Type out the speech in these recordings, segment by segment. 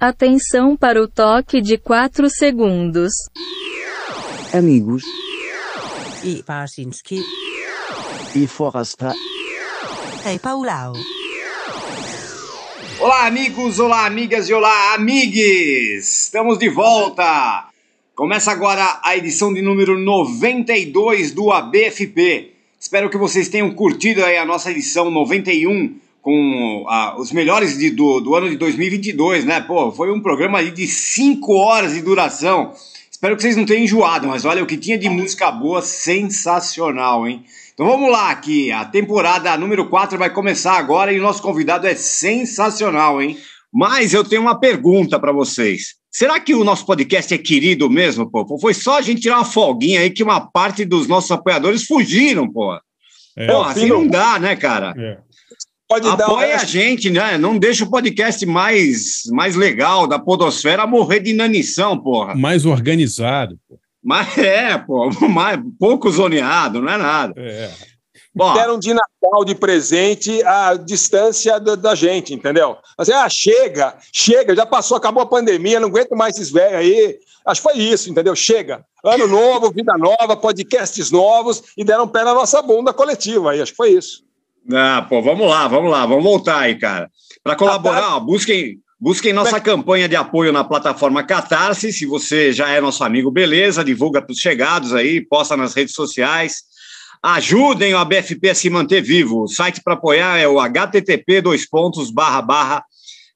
Atenção para o toque de 4 segundos. Amigos I Parsinski. e Forasta Hej Paulau. Olá, amigos, olá, amigas e olá, amigues! Estamos de volta! Começa agora a edição de número 92 do ABFP. Espero que vocês tenham curtido aí a nossa edição 91 com ah, os melhores de- do, do ano de 2022, né? Pô, foi um programa aí de 5 horas de duração. Espero que vocês não tenham enjoado, mas olha, o que tinha de música boa, sensacional, hein? Então vamos lá aqui, a temporada número 4 vai começar agora e o nosso convidado é sensacional, hein? Mas eu tenho uma pergunta para vocês. Será que o nosso podcast é querido mesmo, pô? Foi só a gente tirar uma folguinha aí que uma parte dos nossos apoiadores fugiram, pô. É, Pô, assim não dá, né, cara? é. Pode dar Apoia a gente, né? Não deixa o podcast mais, mais legal da podosfera morrer de inanição, porra. Mais organizado. pô. Mas é, pô, mais, pouco zoneado, não é nada. É. Ó, deram de Natal de presente a distância da, da gente, entendeu? Assim, ah, chega, chega, já passou, acabou a pandemia, não aguento mais esses velhos aí. Acho que foi isso, entendeu? Chega. Ano novo, vida nova, podcasts novos e deram pé na nossa bunda coletiva aí. Acho que foi isso. Ah, pô, vamos lá, vamos lá, vamos voltar aí, cara. Para colaborar, ó, busquem, busquem nossa campanha de apoio na plataforma Catarse. Se você já é nosso amigo, beleza, divulga para os chegados aí, posta nas redes sociais. Ajudem o ABFP a se manter vivo. O site para apoiar é o http dois pontos barra barra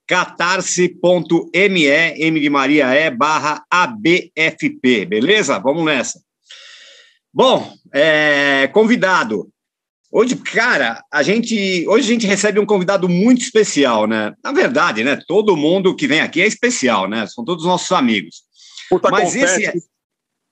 catarse.me, M de Maria é, barra ABFP, beleza? Vamos nessa. Bom, é, convidado. Hoje, cara, a gente hoje a gente recebe um convidado muito especial, né? Na verdade, né? Todo mundo que vem aqui é especial, né? São todos nossos amigos. Puta Mas confete. esse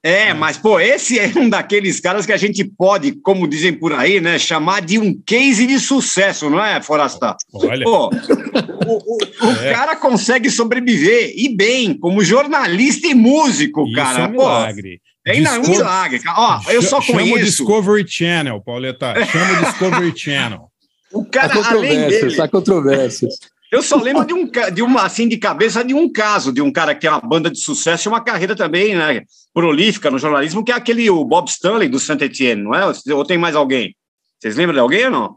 é, é, mas pô, esse é um daqueles caras que a gente pode, como dizem por aí, né, chamar de um case de sucesso, não é, Forastar? Olha, Pô, o, o- o É. cara consegue sobreviver e bem, como jornalista e músico, isso cara. é um Pô, milagre. é ainda um Disco- milagre. cara. Ó, eu só Chama o conheço Discovery Channel, Pauleta. Chama o Discovery Channel. o Há cara além controvérsias, dele. há controvérsias. Eu só lembro de um, de uma, assim, de cabeça de um caso, de um cara que tem uma banda de sucesso e uma carreira também, né, prolífica no jornalismo, que é aquele, o Bob Stanley do Saint Etienne, não é? Ou tem mais alguém? Vocês lembram de alguém ou não?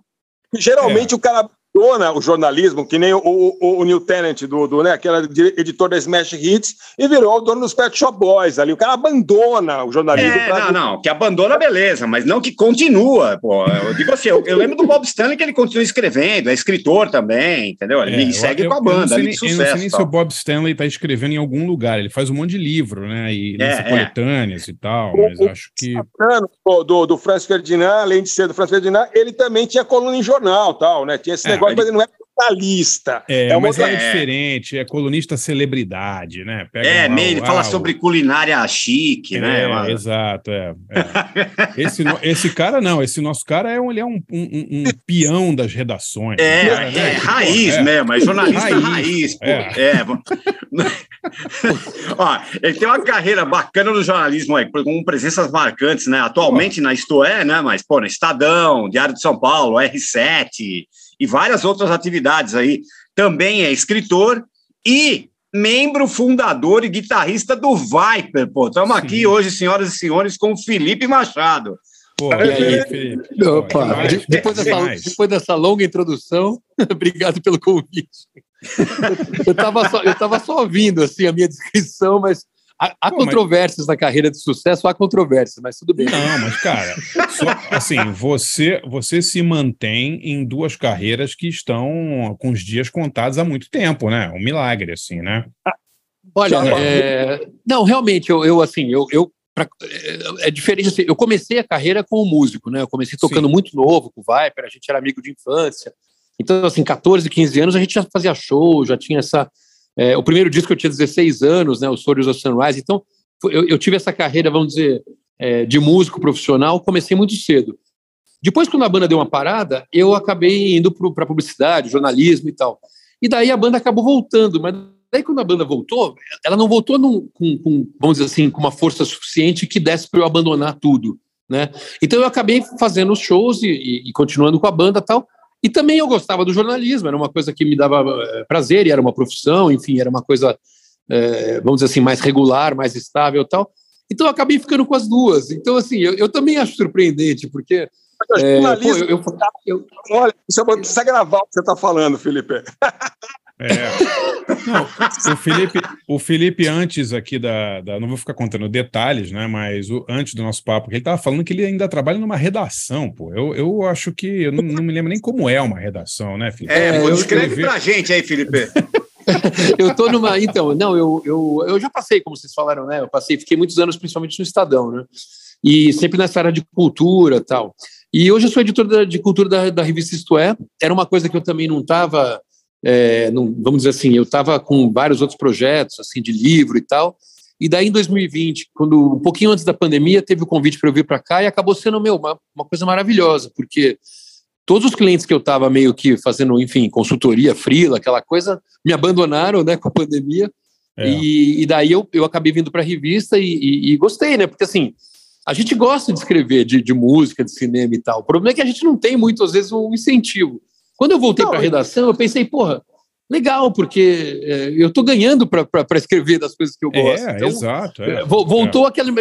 Geralmente o cara abandona o jornalismo, que nem o, o, o Neil Tennant, do, do, né, que era editor da Smash Hits, e virou o dono dos Pet Shop Boys ali. O cara abandona o jornalismo. É, pra- não, não, que abandona, beleza, mas não que continua, pô. Eu digo assim, eu, eu lembro do Bob Stanley que ele continua escrevendo, é escritor também, entendeu? Ele É, segue eu- com a eu não banda, sei ali nem- de Eu não sei sucesso. nem se o Bob Stanley está escrevendo em algum lugar. Ele faz um monte de livro, né? E É, é. coletâneas e tal, mas O- acho que. Do, do, do Franz Ferdinand, além de ser do Franz Ferdinand, ele também tinha coluna em jornal, tal, né? Tinha esse É, negócio, mas ele não é jornalista. É, uma mas outra- é diferente, é colunista celebridade, né? Pega É, lá meio, fala ah, sobre culinária chique, né? É, Uma- exato, é. é. Esse, no- esse cara não, esse nosso cara é um, ele é um, um- um- peão das redações. É, cara, é, né, que, pô, raiz é. mesmo, é jornalista Raiz, raiz, pô. é. É. Ó, ele tem uma carreira bacana no jornalismo aí, com presenças marcantes, né? Atualmente na Isto É, né? Mas, pô, no Estadão, Diário de São Paulo, R7 e várias outras atividades aí. Também é escritor e membro fundador e guitarrista do Viper, pô. Estamos aqui hoje, senhoras e senhores, com o Felipe Machado. Pô, E aí? Felipe, Opa, de- depois, dessa, depois dessa longa introdução, obrigado pelo convite. Eu estava só, eu tava só ouvindo assim, a minha descrição, mas há, há Pô, mas- controvérsias na carreira de sucesso, há controvérsias, mas tudo bem. Não, mas, cara, só- assim, você, você se mantém em duas carreiras que estão com os dias contados há muito tempo, né? Um milagre, assim, né? Olha, Tchau, é, não, realmente, eu, eu assim, eu, eu pra- é, é diferente assim, eu comecei a carreira como músico, né? Eu comecei tocando Sim. muito novo com o Viper, a gente era amigo de infância. Então, assim, 14, 15 anos a gente já fazia show, já tinha essa. É, o primeiro disco eu tinha 16 anos, né? O Stories of Sunrise. Então, eu, eu tive essa carreira, vamos dizer, é, de músico profissional, comecei muito cedo. Depois, quando a banda deu uma parada, eu acabei indo para publicidade, jornalismo e tal. E daí a banda acabou voltando, mas daí quando a banda voltou, ela não voltou num- com, com, vamos dizer assim, com uma força suficiente que desse para eu abandonar tudo, né? Então eu acabei fazendo os shows e, e- e continuando com a banda tal. E também eu gostava do jornalismo, era uma coisa que me dava eh, prazer e era uma profissão, enfim, era uma coisa, eh, vamos dizer assim, mais regular, mais estável tal. Então eu acabei ficando com as duas. Então, assim, eu, eu também acho surpreendente, porque. É, pô, eu, eu, eu, Olha, você precisa gravar o que você está falando, Felipe. É. Não, o Felipe, o Felipe antes aqui da, da, não vou ficar contando detalhes, né? Mas o, antes do nosso papo, ele estava falando que ele ainda trabalha numa redação, pô. Eu, eu acho que eu não, não me lembro nem como é uma redação, né, Felipe? É, pô, descreve escrevi- pra gente aí, Felipe. eu tô numa. Então, não, eu, eu, eu já passei, como vocês falaram, né? Eu passei, fiquei muitos anos, principalmente no Estadão, né? E sempre nessa área de cultura e tal. E hoje eu sou editor da- de cultura da, da revista Isto É. Era uma coisa que eu também não estava. Vamos dizer assim, eu estava com vários outros projetos, assim, de livro e tal. E daí, em 2020, quando um pouquinho antes da pandemia, teve o convite para eu vir para cá e acabou sendo meu, uma, uma coisa maravilhosa, porque todos os clientes que eu estava meio que fazendo, enfim, consultoria, freela, aquela coisa, me abandonaram, né, com a pandemia. É. E, e daí eu, eu acabei vindo para a revista e, e- e gostei, né? Porque assim, a gente gosta de escrever de, de música, de cinema e tal. O problema é que a gente não tem muito, às vezes, um incentivo. Quando eu voltei para a redação, eu pensei, porra, legal, porque é, eu estou ganhando para escrever das coisas que eu gosto. É, Então, exato. é. é, vo- Voltou aquele.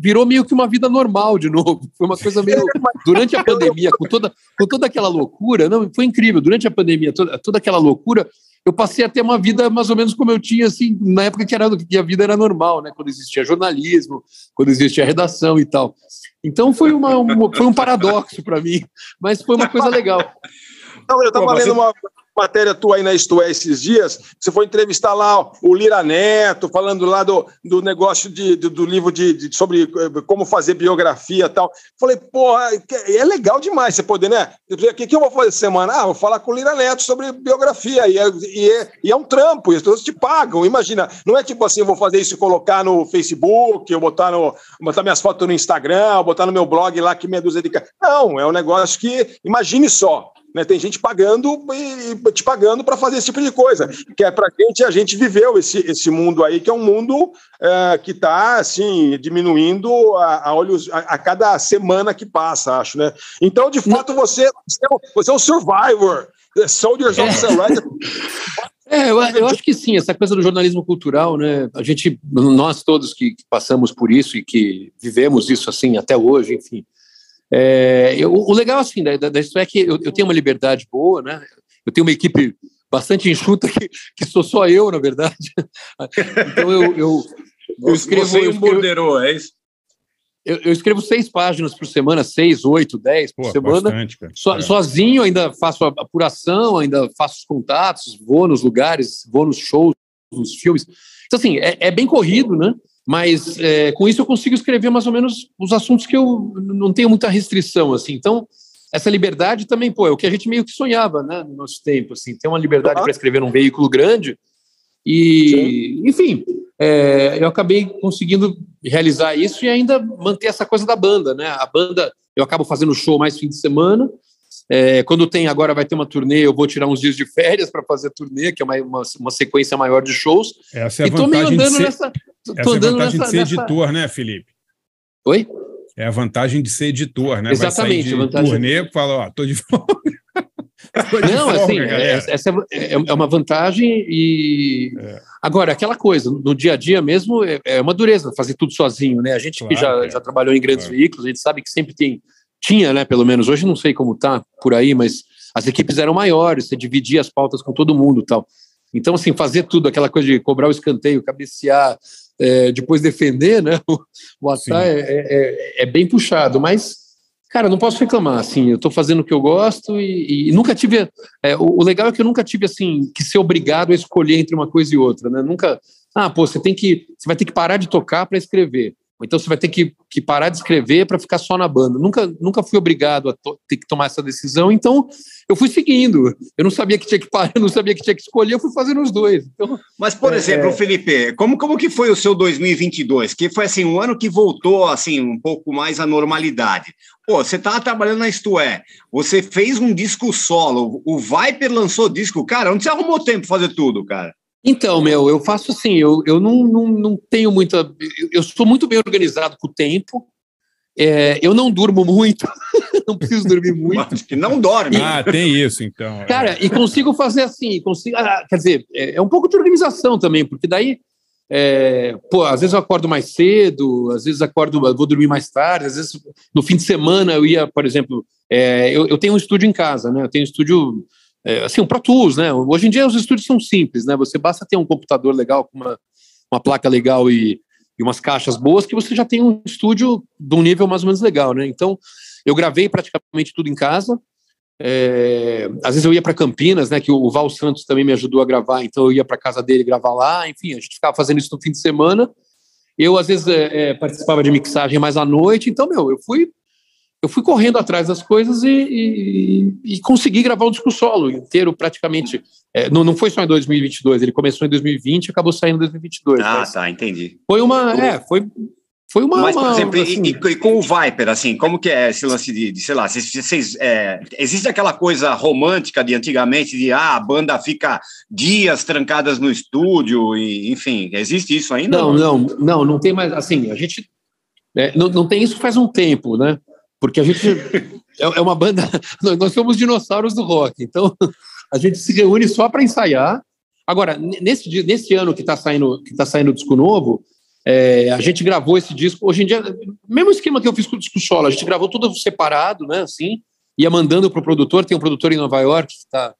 Virou meio que uma vida normal de novo. Foi uma coisa meio. Durante a pandemia, com toda, com toda aquela loucura, não, foi incrível. Durante a pandemia, toda, toda aquela loucura, eu passei a ter uma vida mais ou menos como eu tinha, assim, na época que, era, que a vida era normal, né? Quando existia jornalismo, quando existia redação e tal. Então foi, uma, uma- foi um paradoxo para mim, mas foi uma coisa legal. Não, eu estava você- lendo uma matéria tua aí na Isto É esses dias. Você foi entrevistar lá o Lira Neto, falando lá do, do negócio de, do, do livro de, de- sobre eh, como fazer biografia e tal. Falei, porra, é legal demais você poder, né? O que, que eu vou fazer semana? Ah, vou falar com o Lira Neto sobre biografia. E é, e é, e é um trampo, e as pessoas te pagam. Imagina, não é tipo assim, eu vou fazer isso e colocar no Facebook, eu botar, no, botar minhas fotos no Instagram, botar no meu blog lá que meia dúzia de. Não, é um negócio que, imagine só. Né, tem gente pagando e te pagando para fazer esse tipo de coisa. Que é para gente, a gente viveu esse, esse mundo aí, que é um mundo é, que está assim, diminuindo a, a olhos a, a cada semana que passa, acho, né? Então, de fato, você, você é um- é survivor. Soldiers of Sunrise. É, eu, eu acho que sim, essa coisa do jornalismo cultural, né? A gente, nós todos que, que passamos por isso e que vivemos isso assim até hoje, enfim. É, eu- o legal assim da, da, da Isto é que eu, eu tenho uma liberdade boa, né? Eu tenho uma equipe bastante enxuta que, que sou só eu, na verdade. Então eu, eu, eu escrevo, Você um borderô, é isso? eu, eu escrevo seis páginas por semana, seis, oito, dez por Pô, semana. bastante, cara. So- É. Sozinho, ainda faço a apuração, ainda faço os contatos, vou nos lugares, vou nos shows, nos filmes. Então, assim, é, é bem corrido, né? Mas é, com isso eu consigo escrever mais ou menos os assuntos que eu não tenho muita restrição, assim. Então, essa liberdade também, pô, é o que a gente meio que sonhava, né, no nosso tempo, assim. Ter uma liberdade Claro. para escrever num veículo grande. E, enfim, é, eu acabei conseguindo realizar isso e ainda manter essa coisa da banda, né? A banda, eu acabo fazendo show mais fim de semana. É, quando tem agora vai ter uma turnê, eu vou tirar uns dias de férias para fazer a turnê, que é uma, uma, uma sequência maior de shows. Essa é a e tô meio andando ser, nessa. Tô essa é a vantagem nessa, de ser nessa- editor, né, Felipe? Oi? É a vantagem de ser editor, né? Exatamente, Vai a sair de vantagem- turnê, fala, ó, tô de folga. Não, folga, assim, galera. é- essa é, é uma vantagem e. Agora, aquela coisa, no dia a dia mesmo, é, é uma dureza fazer tudo sozinho, né? A gente que Claro, já, cara. já trabalhou em grandes Claro. veículos, a gente sabe que sempre tem. Tinha, né? Pelo menos hoje não sei como tá por aí, mas as equipes eram maiores, você dividia as pautas com todo mundo e tal. Então, assim, fazer tudo, aquela coisa de cobrar o escanteio, cabecear, é, depois defender, né? O, o é, é, é bem puxado, mas, cara, não posso reclamar, assim, eu estou fazendo o que eu gosto e, e nunca tive. é, o, o legal é que eu nunca tive, assim, que ser obrigado a escolher entre uma coisa e outra, né? Nunca. Ah, pô, você tem que. Você vai ter que parar de tocar para escrever. Então você vai ter que, que parar de escrever para ficar só na banda. Nunca, nunca fui obrigado a ter que tomar essa decisão, então eu fui seguindo. Eu não sabia que tinha que parar, eu não sabia que tinha que escolher, eu fui fazendo os dois. Então, Mas, por É, exemplo, é. Felipe, como, como que foi o seu 2022? Que foi assim um ano que voltou assim um pouco mais à normalidade. Pô, você estava trabalhando na Isto É, você fez um disco solo, o Viper lançou disco, cara, onde você arrumou tempo pra fazer tudo, cara? Então, meu, eu faço assim, eu, eu não, não, não tenho muita. Eu, sou muito bem organizado com o tempo, é, eu não durmo muito, não preciso dormir muito. Acho que não dorme. Ah, tem isso, então. é. Cara, e consigo fazer assim, consigo, ah, quer dizer, é, é um pouco de organização também, porque daí, é, pô, às vezes eu acordo mais cedo, às vezes acordo, vou dormir mais tarde, às vezes no fim de semana eu ia, por exemplo, é, eu, eu tenho um estúdio em casa, né? Eu tenho um estúdio, é, assim, um Pro Tools, né? Hoje em dia os estúdios são simples, né? Você basta ter um computador legal com uma, uma placa legal e, e umas caixas boas que você já tem um estúdio de um nível mais ou menos legal, né? Então, eu gravei praticamente tudo em casa. É, às vezes eu ia para Campinas, né? Que o Val Santos também me ajudou a gravar, então eu ia para casa dele gravar lá. Enfim, a gente ficava fazendo isso no fim de semana. Eu às vezes é, é, participava de mixagem mais à noite. Então, meu, eu fui eu fui correndo atrás das coisas e, e, e consegui gravar um disco solo inteiro praticamente. É, não, não foi só em 2022, ele começou em 2020 e acabou saindo em 2022. Ah, tá, entendi. Foi uma, é, foi foi uma. Mas, por uma, exemplo, e- assim, e, e com o Viper, assim, como que é esse lance de, de, sei lá, vocês, vocês, é, existe aquela coisa romântica de antigamente, de ah, a banda fica dias trancadas no estúdio, e, enfim, existe isso ainda? Não, não, não, não tem mais. Assim, a gente. é, não, não tem isso faz um tempo, né? Porque a gente. É, é uma banda. nós- somos dinossauros do rock, então a gente se reúne só para ensaiar. Agora, nesse, nesse ano que está saindo, que tá saindo o disco novo, é, a gente gravou esse disco. Hoje em dia, mesmo esquema que eu fiz com o disco solo, a gente gravou tudo separado, né? Assim, ia mandando para o produtor. Tem um produtor em Nova York que está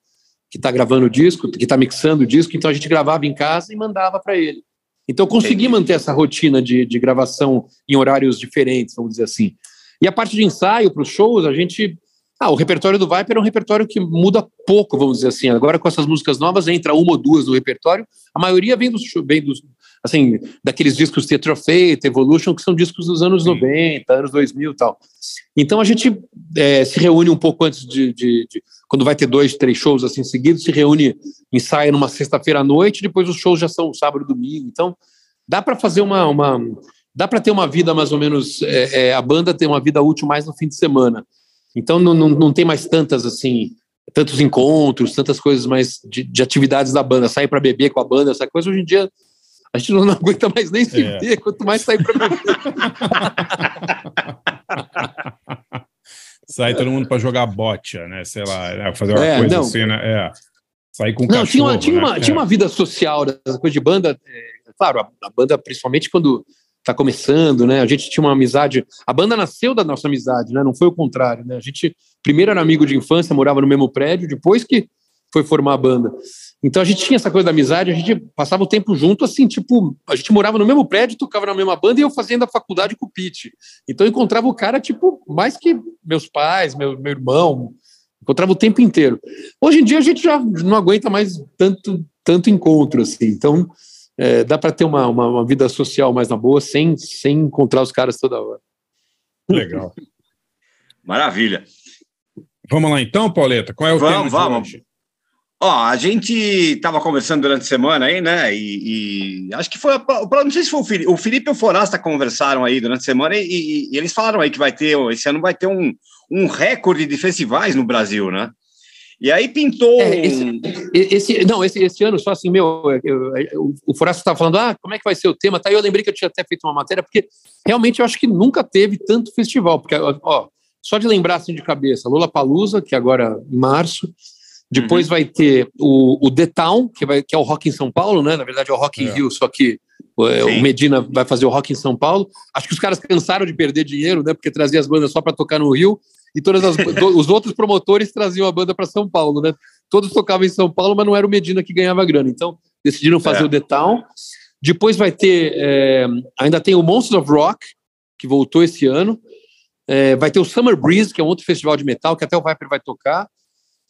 que tá gravando o disco, que está mixando o disco, então a gente gravava em casa e mandava para ele. Então consegui Entendi. manter essa rotina de, de gravação em horários diferentes, vamos dizer assim. E a parte de ensaio para os shows, a gente. Ah, o repertório do Viper é um repertório que muda pouco, vamos dizer assim. Agora, com essas músicas novas, entra uma ou duas no repertório. A maioria vem dos, vem dos assim, daqueles discos Theatre of Fate, Evolution, que são discos dos anos 90, anos 2000 e tal. Então a gente é, se reúne um pouco antes de, de- de- Quando vai ter dois, três shows assim seguidos, se reúne, ensaia numa sexta-feira à noite, depois os shows já são sábado e domingo. Então dá para fazer uma. uma dá para ter uma vida mais ou menos. é, é, a banda tem uma vida útil mais no fim de semana. Então não, não, não tem mais tantas assim. Tantos encontros, tantas coisas mais de, de atividades da banda, sair para beber com a banda, essa coisa. Hoje em dia a gente não, não aguenta mais nem se É. ver, quanto mais sair para beber. Sai todo mundo para jogar bocha, né? Sei lá, né? fazer uma É, coisa não. assim, né? É. Sair com Não, cachorro, tinha uma, tinha, né? uma, tinha É. uma vida social, essa coisa de banda. é, claro, a, a banda, principalmente quando tá começando, né? A gente tinha uma amizade. A banda nasceu da nossa amizade, né? Não foi o contrário, né? A gente primeiro era amigo de infância, morava no mesmo prédio, depois que foi formar a banda. Então a gente tinha essa coisa da amizade, a gente passava o tempo junto, assim, tipo, a gente morava no mesmo prédio, tocava na mesma banda e eu fazendo a faculdade com o Pete. Então eu encontrava o cara, tipo, mais que meus pais, meu, meu irmão, encontrava o tempo inteiro. Hoje em dia a gente já não aguenta mais tanto, tanto encontro, assim. Então, é, dá para ter uma, uma, uma vida social mais na boa, sem, sem encontrar os caras toda hora. Legal. Maravilha. Vamos lá então, Pauleta? Qual é o Vamos, tema de vamos. hoje? Ó, a gente estava conversando durante a semana aí, né? E, e acho que foi. a- Não sei se foi o Felipe. O Felipe e o Forasta conversaram aí durante a semana e, e- e eles falaram aí que vai ter. Esse ano vai ter um, um recorde de festivais no Brasil, né? E aí pintou. É, esse, esse, não, esse, esse ano, só assim, meu, eu, eu, o Forasta estava falando, ah, como é que vai ser o tema? Tá, eu lembrei que eu tinha até feito uma matéria, porque realmente eu acho que nunca teve tanto festival, porque, ó, só de lembrar assim de cabeça, Lola Palusa, que agora em março, depois vai ter o, o The Town, que, vai, que é o Rock em São Paulo, né? Na verdade é o Rock in É. Rio, só que é, o Sim. Medina vai fazer o Rock em São Paulo. Acho que os caras cansaram de perder dinheiro, né? Porque trazia as bandas só para tocar no Rio e todas as, os outros promotores traziam a banda para São Paulo, né? Todos tocavam em São Paulo, mas não era o Medina que ganhava grana. Então decidiram fazer É. o The Town. Depois vai ter, é, ainda tem o Monsters of Rock que voltou esse ano. É, vai ter o Summer Breeze, que é um outro festival de metal que até o Viper vai tocar.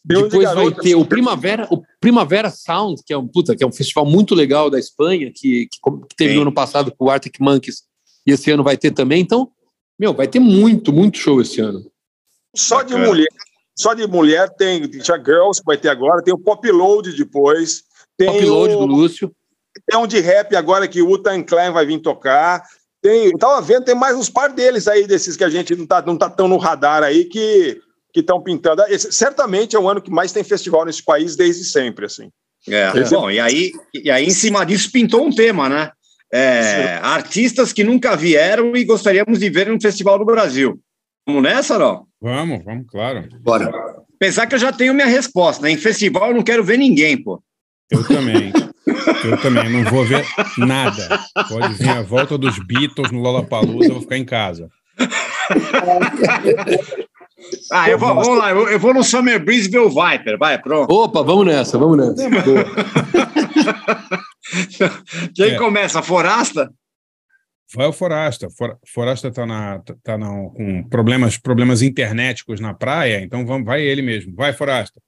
Tem um de Depois vai ter o Primavera, o Primavera Sound, que é um puta, que é um festival muito legal da Espanha, que, que, que teve Sim. no ano passado com o Arctic Monkeys, e esse ano vai ter também. Então, meu, vai ter muito, muito show esse ano. Só de mulher, só de mulher tem tinha Girls que vai ter agora, tem o Pop Load depois, tem Upload o, do Lúcio. tem um de rap agora que o Utan Clan vai vir tocar. Tem, eu tava vendo, tem mais uns par deles aí desses que a gente não tá, não tá tão no radar aí que que estão pintando. Esse, certamente é o ano que mais tem festival nesse país desde sempre, assim. É, É. Bom, e aí, e aí em cima disso pintou um tema, né? É, artistas que nunca vieram e gostaríamos de ver no Festival do Brasil. Vamos nessa, não? Vamos, vamos, claro. Bora. Apesar que eu já tenho minha resposta, né? Em festival eu não quero ver ninguém, pô. Eu também. Eu também. Não vou ver nada. Pode vir a volta dos Beatles no Lollapalooza, eu vou ficar em casa. Ah, eu vou, vamos lá, eu, eu vou no Summer Breeze ver o Viper, vai, pronto. Opa, vamos nessa, vamos nessa. Quem É. começa? Forasta? Vai o Forasta. For- Forasta tá, na, tá na, com problemas, problemas internéticos na praia, então vamos, vai ele mesmo. Vai, Forasta.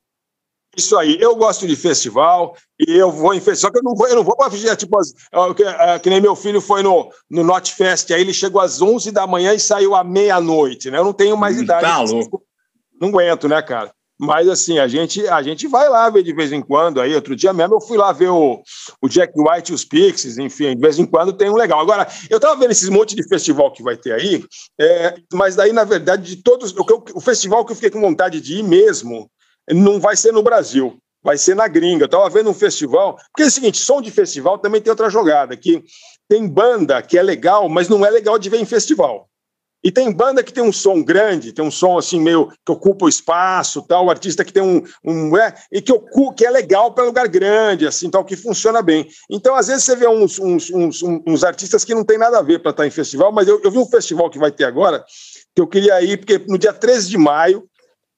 Isso aí, eu gosto de festival e eu vou em festival, só que eu não vou, eu não vou para festival, tipo, as- ah, que, ah, que nem meu filho foi no, no Not Fest, aí ele chegou às 11 da manhã e saiu à meia-noite, né? Eu não tenho mais Hum, idade. tá louco. Não aguento, né, cara? Mas assim, a gente, a gente vai lá ver de vez em quando. Aí, outro dia mesmo, eu fui lá ver o, o Jack White e os Pixies, enfim, de vez em quando tem um legal. Agora, eu tava vendo esses monte de festival que vai ter aí, é, mas daí, na verdade, de todos. O, o festival que eu fiquei com vontade de ir mesmo não vai ser no Brasil, vai ser na gringa. Eu tava vendo um festival, porque é o seguinte, som de festival também tem outra jogada, que tem banda que é legal, mas não é legal de ver em festival. E tem banda que tem um som grande, tem um som assim meio que ocupa o espaço, tal, o artista que tem um, um é, e que ocupa, que é legal para lugar grande, assim, tal, que funciona bem. Então, às vezes você vê uns, uns, uns, uns artistas que não tem nada a ver para estar em festival, mas eu, eu vi um festival que vai ter agora que eu queria ir porque no dia 13 de maio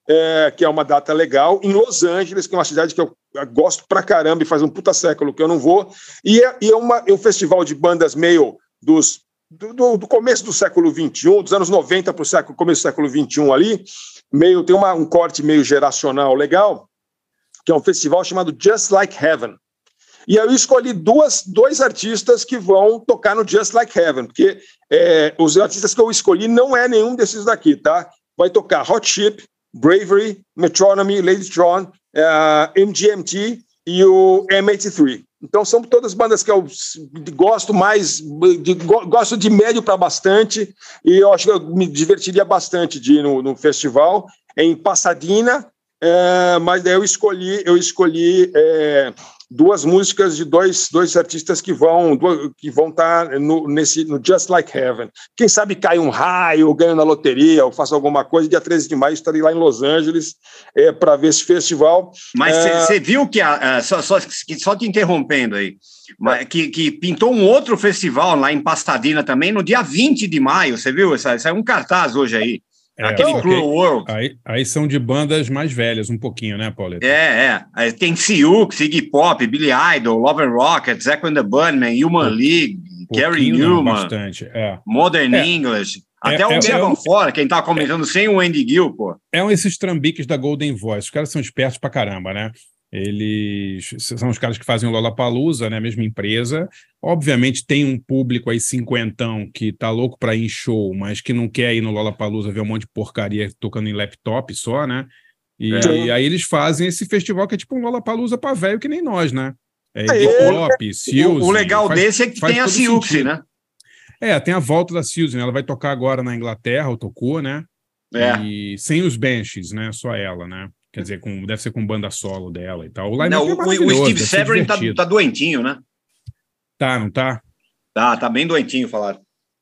é, que é uma data legal, em Los Angeles, que é uma cidade que eu gosto pra caramba e faz um puta século que eu não vou, e é, e é, uma, é um festival de bandas meio dos, do, do- começo do século XXI, dos anos 90 para o começo do século XXI ali, meio, tem uma, um corte meio geracional legal, que é um festival chamado Just Like Heaven. E eu escolhi duas, dois artistas que vão tocar no Just Like Heaven, porque é, os artistas que eu escolhi não é nenhum desses daqui, tá? Vai tocar Hot Chip, Bravery, Metronomy, Ladytron, uh, MGMT e o M83. Então são todas bandas que eu gosto mais, de- go- gosto de médio para bastante, e eu acho que eu me divertiria bastante de ir no, no festival em Pasadena, é, mas daí eu escolhi, eu escolhi é, duas músicas de dois, dois artistas que vão que vão estar no, nesse no Just Like Heaven. Quem sabe cai um raio, eu ganho na loteria, ou faço alguma coisa. Dia 13 de maio estarei lá em Los Angeles é, para ver esse festival. Mas É. você viu que, a, a- só, só, só te interrompendo aí, mas que, que pintou um outro festival lá em Pasadena também, no dia 20 de maio, você viu? Saiu um cartaz hoje aí, É, aquele Cruel World. aí, aí são de bandas mais velhas, um pouquinho, né, Pauleta? É, é. Aí Tem Siux, Iggy Pop, Billy Idol, Love and Rocket, Zack and the Bunnymen, Human League, Gary Newman, Bastante, é. Modern É. English, É, até o é- Megan é- Fora, quem tá comentando sem o Andy Gill, pô. É um esses trambiques da Golden Voice. Os caras são espertos pra caramba, né? Eles são os caras que fazem o Lollapalooza, né? A mesma empresa. Obviamente tem um público aí cinquentão que tá louco pra ir em show, mas que não quer ir no Lollapalooza ver um monte de porcaria tocando em laptop só, né? E, É. aí eles fazem esse festival que é tipo um Lollapalooza pra velho que nem nós, né? É É, Iggy Pop, Suzy, O, legal faz- desse é que tem a sentido. né? É, tem a volta da Suzy, né? Ela vai tocar agora na Inglaterra, ou tocou, né? É. E sem os benches, né? Só ela, né? Quer dizer, com, deve ser com banda solo dela e tal. O, Não, é o, o Steve Severin tá, tá doentinho, né? Tá, não tá? Tá, tá bem doentinho, falaram.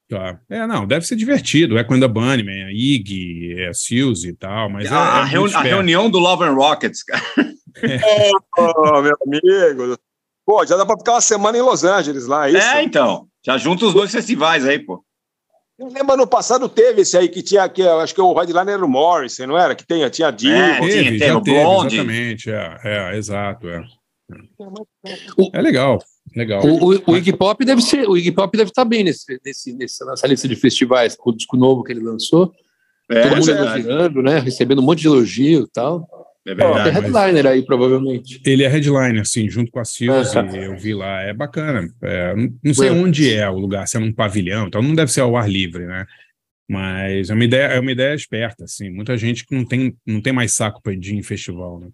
Tá. É, não, deve ser divertido. É com a Bunnyman, a Iggy, é a Suzy e tal, mas é, a, é a reuni- a reunião do Love and Rockets, cara. Ô, meu amigo. Pô, já dá para ficar uma semana em Los Angeles lá, é isso? É, então. Já junta os dois festivais aí, pô. Eu lembro ano passado teve esse aí que tinha, que eu acho que o headliner era o Morrison, não era? Que tinha, tinha Dio. É, Teve, Tinha, teve o teve, Blonde. exatamente. É, é, exato. É. O- é legal, legal. O, o, o Iggy Pop deve ser, o Iggy Pop deve estar bem nesse, nesse, nesse- nessa lista de festivais, com o disco novo que ele lançou. É, todo mundo é. elogiando, né? Recebendo um monte de elogio e tal. É Tem verdade. headliner aí, provavelmente. Ele é headliner, assim, junto com a Suzy, Ah, tá. eu vi lá, é bacana. É, não, não sei É. onde é o lugar, se é num pavilhão, então não deve ser ao ar livre, né? Mas é uma ideia, é uma ideia esperta, assim. Muita gente que não tem, não tem mais saco para ir em festival, né?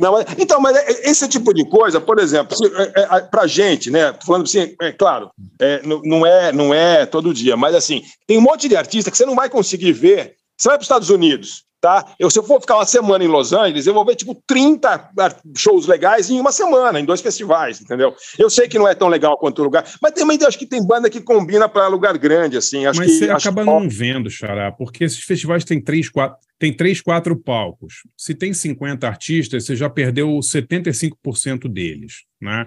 Não, mas- então, mas é- esse tipo de coisa, por exemplo, é, é, pra gente, né? Falando assim, é claro, é, não, não é, não é todo dia, mas assim, tem um monte de artista que você não vai conseguir ver. Você vai para os Estados Unidos, Tá? Eu, se eu for ficar uma semana em Los Angeles, eu vou ver tipo 30 shows legais em uma semana, em dois festivais, entendeu? Eu sei que não é tão legal quanto o lugar, mas também acho que tem banda que combina para lugar grande, assim. Acho Mas que, você acaba que- não vendo, Xará, porque esses festivais têm três, quatro, tem três, quatro palcos. Se tem 50 artistas, você já perdeu 75% deles, né?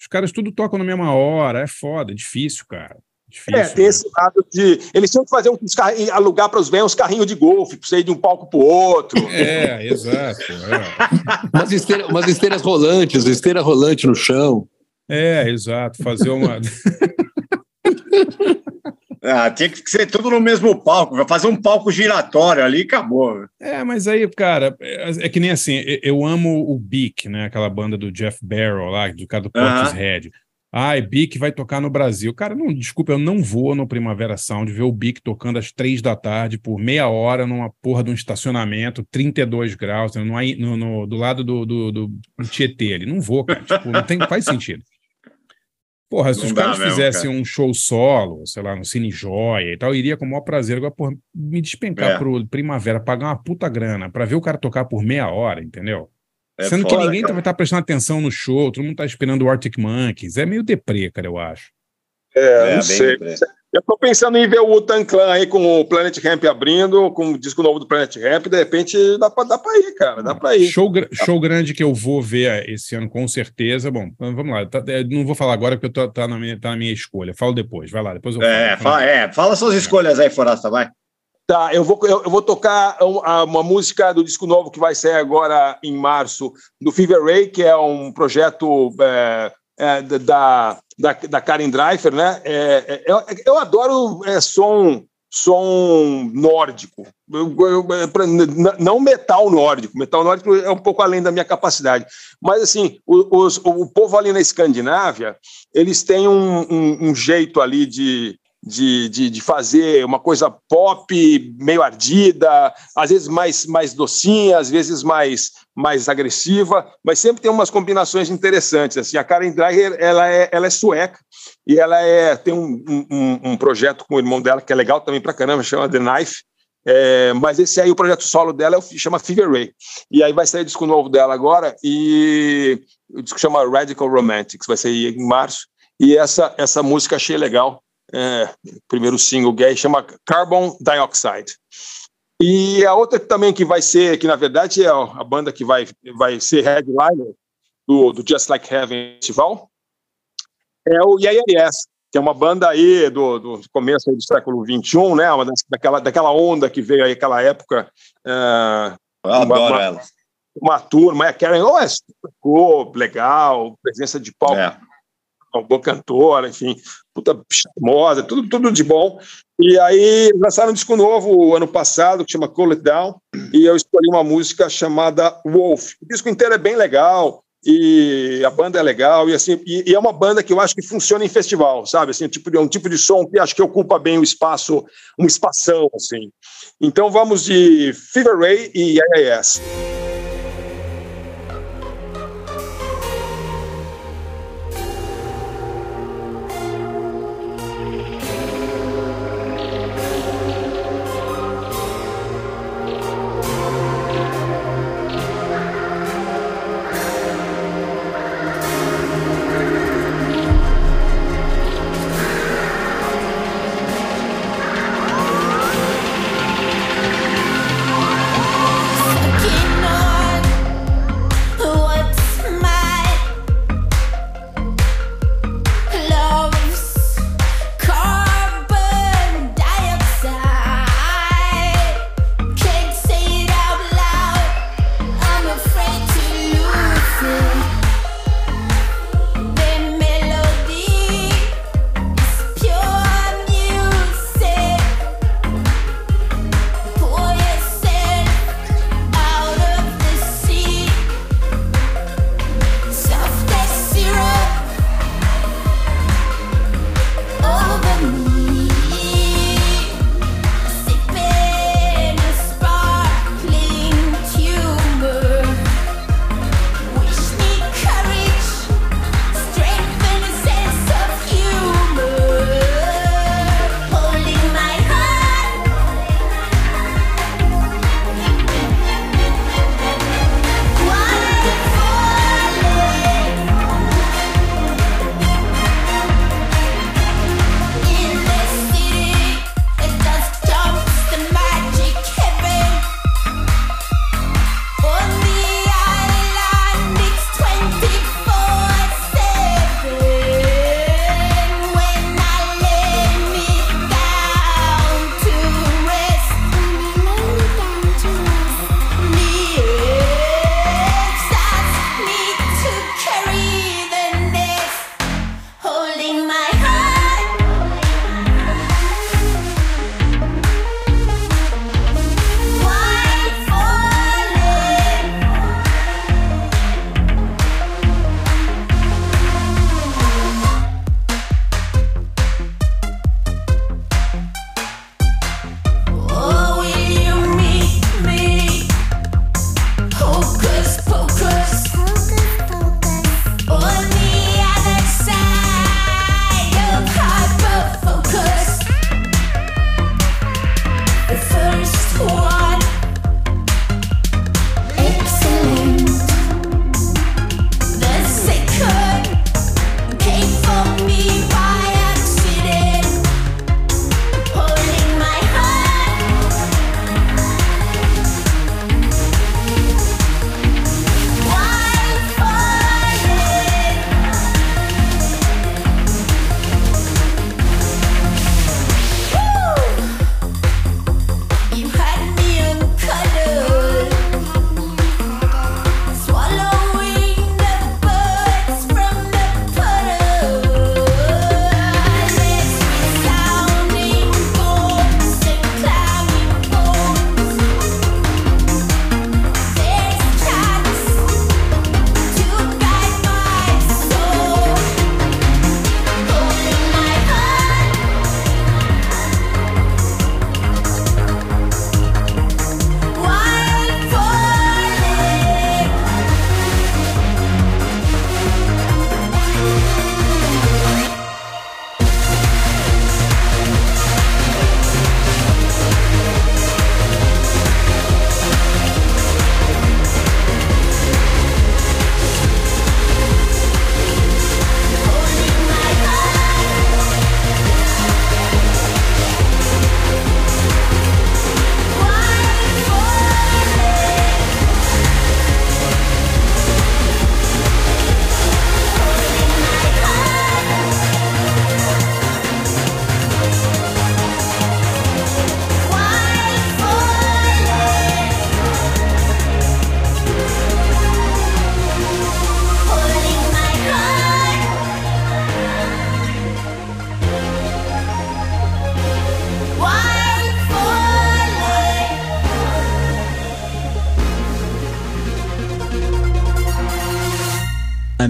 Os caras tudo tocam na mesma hora, é foda, é difícil, cara. Difícil, É, tem né? esse lado de. Eles tinham que fazer uns carrinhos, alugar para os velhos uns carrinhos de golfe, para você ir de um palco para o outro. É, exato. É. Umas, esteira- umas esteiras rolantes, esteira rolante no chão. É, exato. Fazer uma. Ah, tinha que ser tudo no mesmo palco. Vai fazer um palco giratório ali e acabou. É, mas aí, cara, é, é que nem assim, eu, eu amo o Beak, né? Aquela banda do Jeff Barrow lá, do cara do Aham. Portishead. Ai, Beak vai tocar no Brasil. Cara, não, desculpa, eu não vou no Primavera Sound ver o Beak tocando às três da tarde por meia hora numa porra de um estacionamento, 32 graus, né, no, no, no- do lado do, do, do Tietê ali. Não vou, cara. Tipo, não tem, faz sentido. Porra, se Não os caras mesmo, fizessem cara. um show solo, sei lá, no Cine Joia e tal, iria com o maior prazer. Agora, porra, me despencar É. pro Primavera, pagar uma puta grana pra ver o cara tocar por meia hora, entendeu? É Sendo que ninguém cara. vai estar prestando atenção no show, todo mundo tá esperando o Arctic Monkeys. É meio deprê, cara, eu acho. É, É, não sei. deprê. Eu tô pensando em ver o Utan Clan aí com o Planet Ramp abrindo, com o disco novo do Planet Ramp, de repente dá pra, dá pra ir, cara, dá pra ir. Show, show grande que eu vou ver esse ano, com certeza. Bom, vamos lá. Tá- é, não vou falar agora porque eu tô, tá, na minha, tá na minha escolha. Falo depois, vai lá, depois eu falo. É, Fala. fala, é, fala suas escolhas aí, Forasta, vai. Tá, eu vou, eu, vou tocar um- a- uma música do disco novo que vai sair agora em março, do Fever Ray, que é um projeto é, é, da, da, da Karen Dreifer, né? É, é, eu, eu adoro é, som, som nórdico, Eu- eu- é, não metal nórdico, metal nórdico é um pouco além da minha capacidade, mas assim, o, os- o povo ali na Escandinávia, eles têm um, um- um jeito ali de, de, de, de fazer uma coisa pop, meio ardida, às vezes mais, mais docinha, às vezes mais, mais agressiva, mas sempre tem umas combinações interessantes. Assim, a Karen Dreyer, ela é, ela é sueca e ela é, tem um, um, um projeto com o irmão dela que é legal também pra caramba, chama The Knife. É, mas esse aí, o projeto solo dela é o, chama Fever Ray. E aí vai sair o disco novo dela agora, e o disco chama Radical Romantics, vai sair em março. E essa, essa música achei legal. É, primeiro single gay, chama Carbon Dioxide. E a outra também que vai ser, que na verdade é a banda que vai, vai ser headliner do, do Just Like Heaven Festival, é o Yeah Yeah Yes, que é uma banda aí do, do começo aí do século XXI, né? Uma das- daquela, daquela onda que veio aí aquela época. é, Eu adoro uma- ela. uma turma, a Karen oh, é ficou legal, presença de palco, É. uma boa cantora, enfim, puta charmosa, tudo, tudo de bom. E aí lançaram um disco novo ano passado, que chama Cool It Down, e eu escolhi uma música chamada Wolf. O disco inteiro é bem legal, e a banda é legal, e assim, e, e é uma banda que eu acho que funciona em festival, sabe? Assim, um tipo de, um tipo de som que acho que ocupa bem o espaço, um espação, assim. Então vamos de Fever Ray e IAS.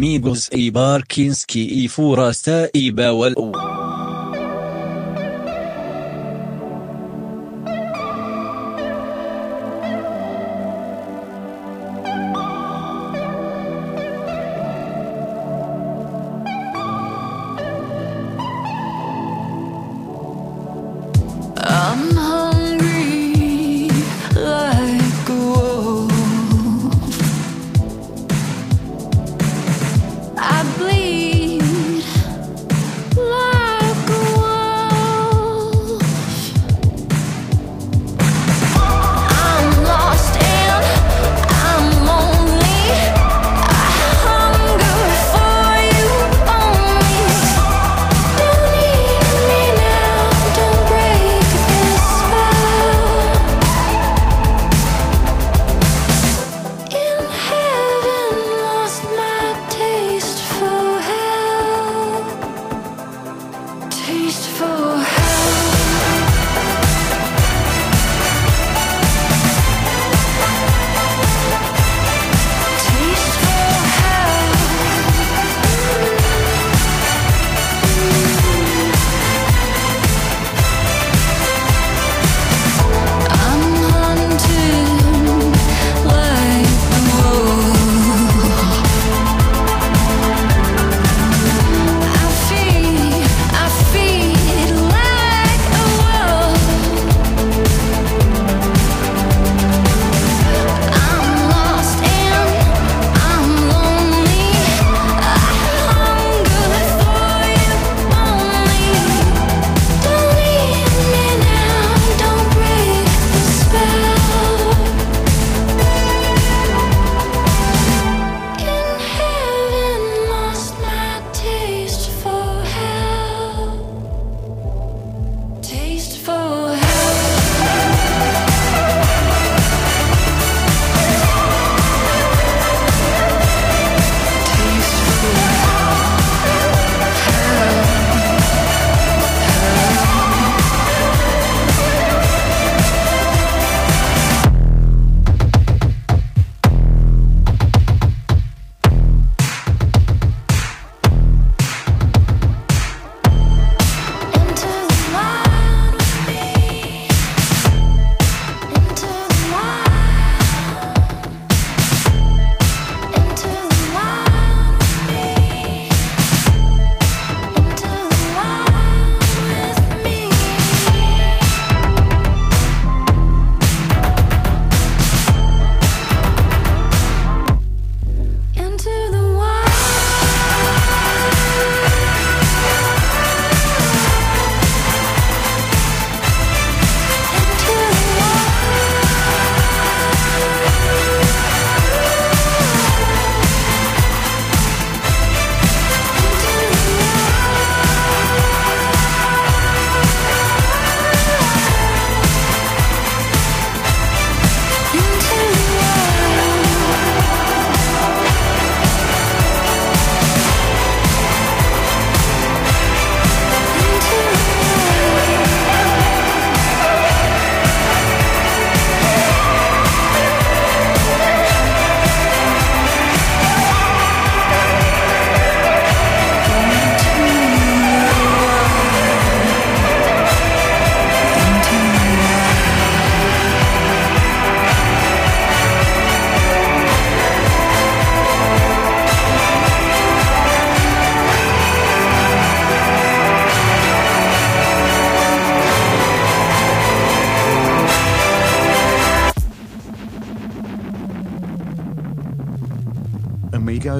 أميغوس إي باركينسكي إي فوراستا إي باول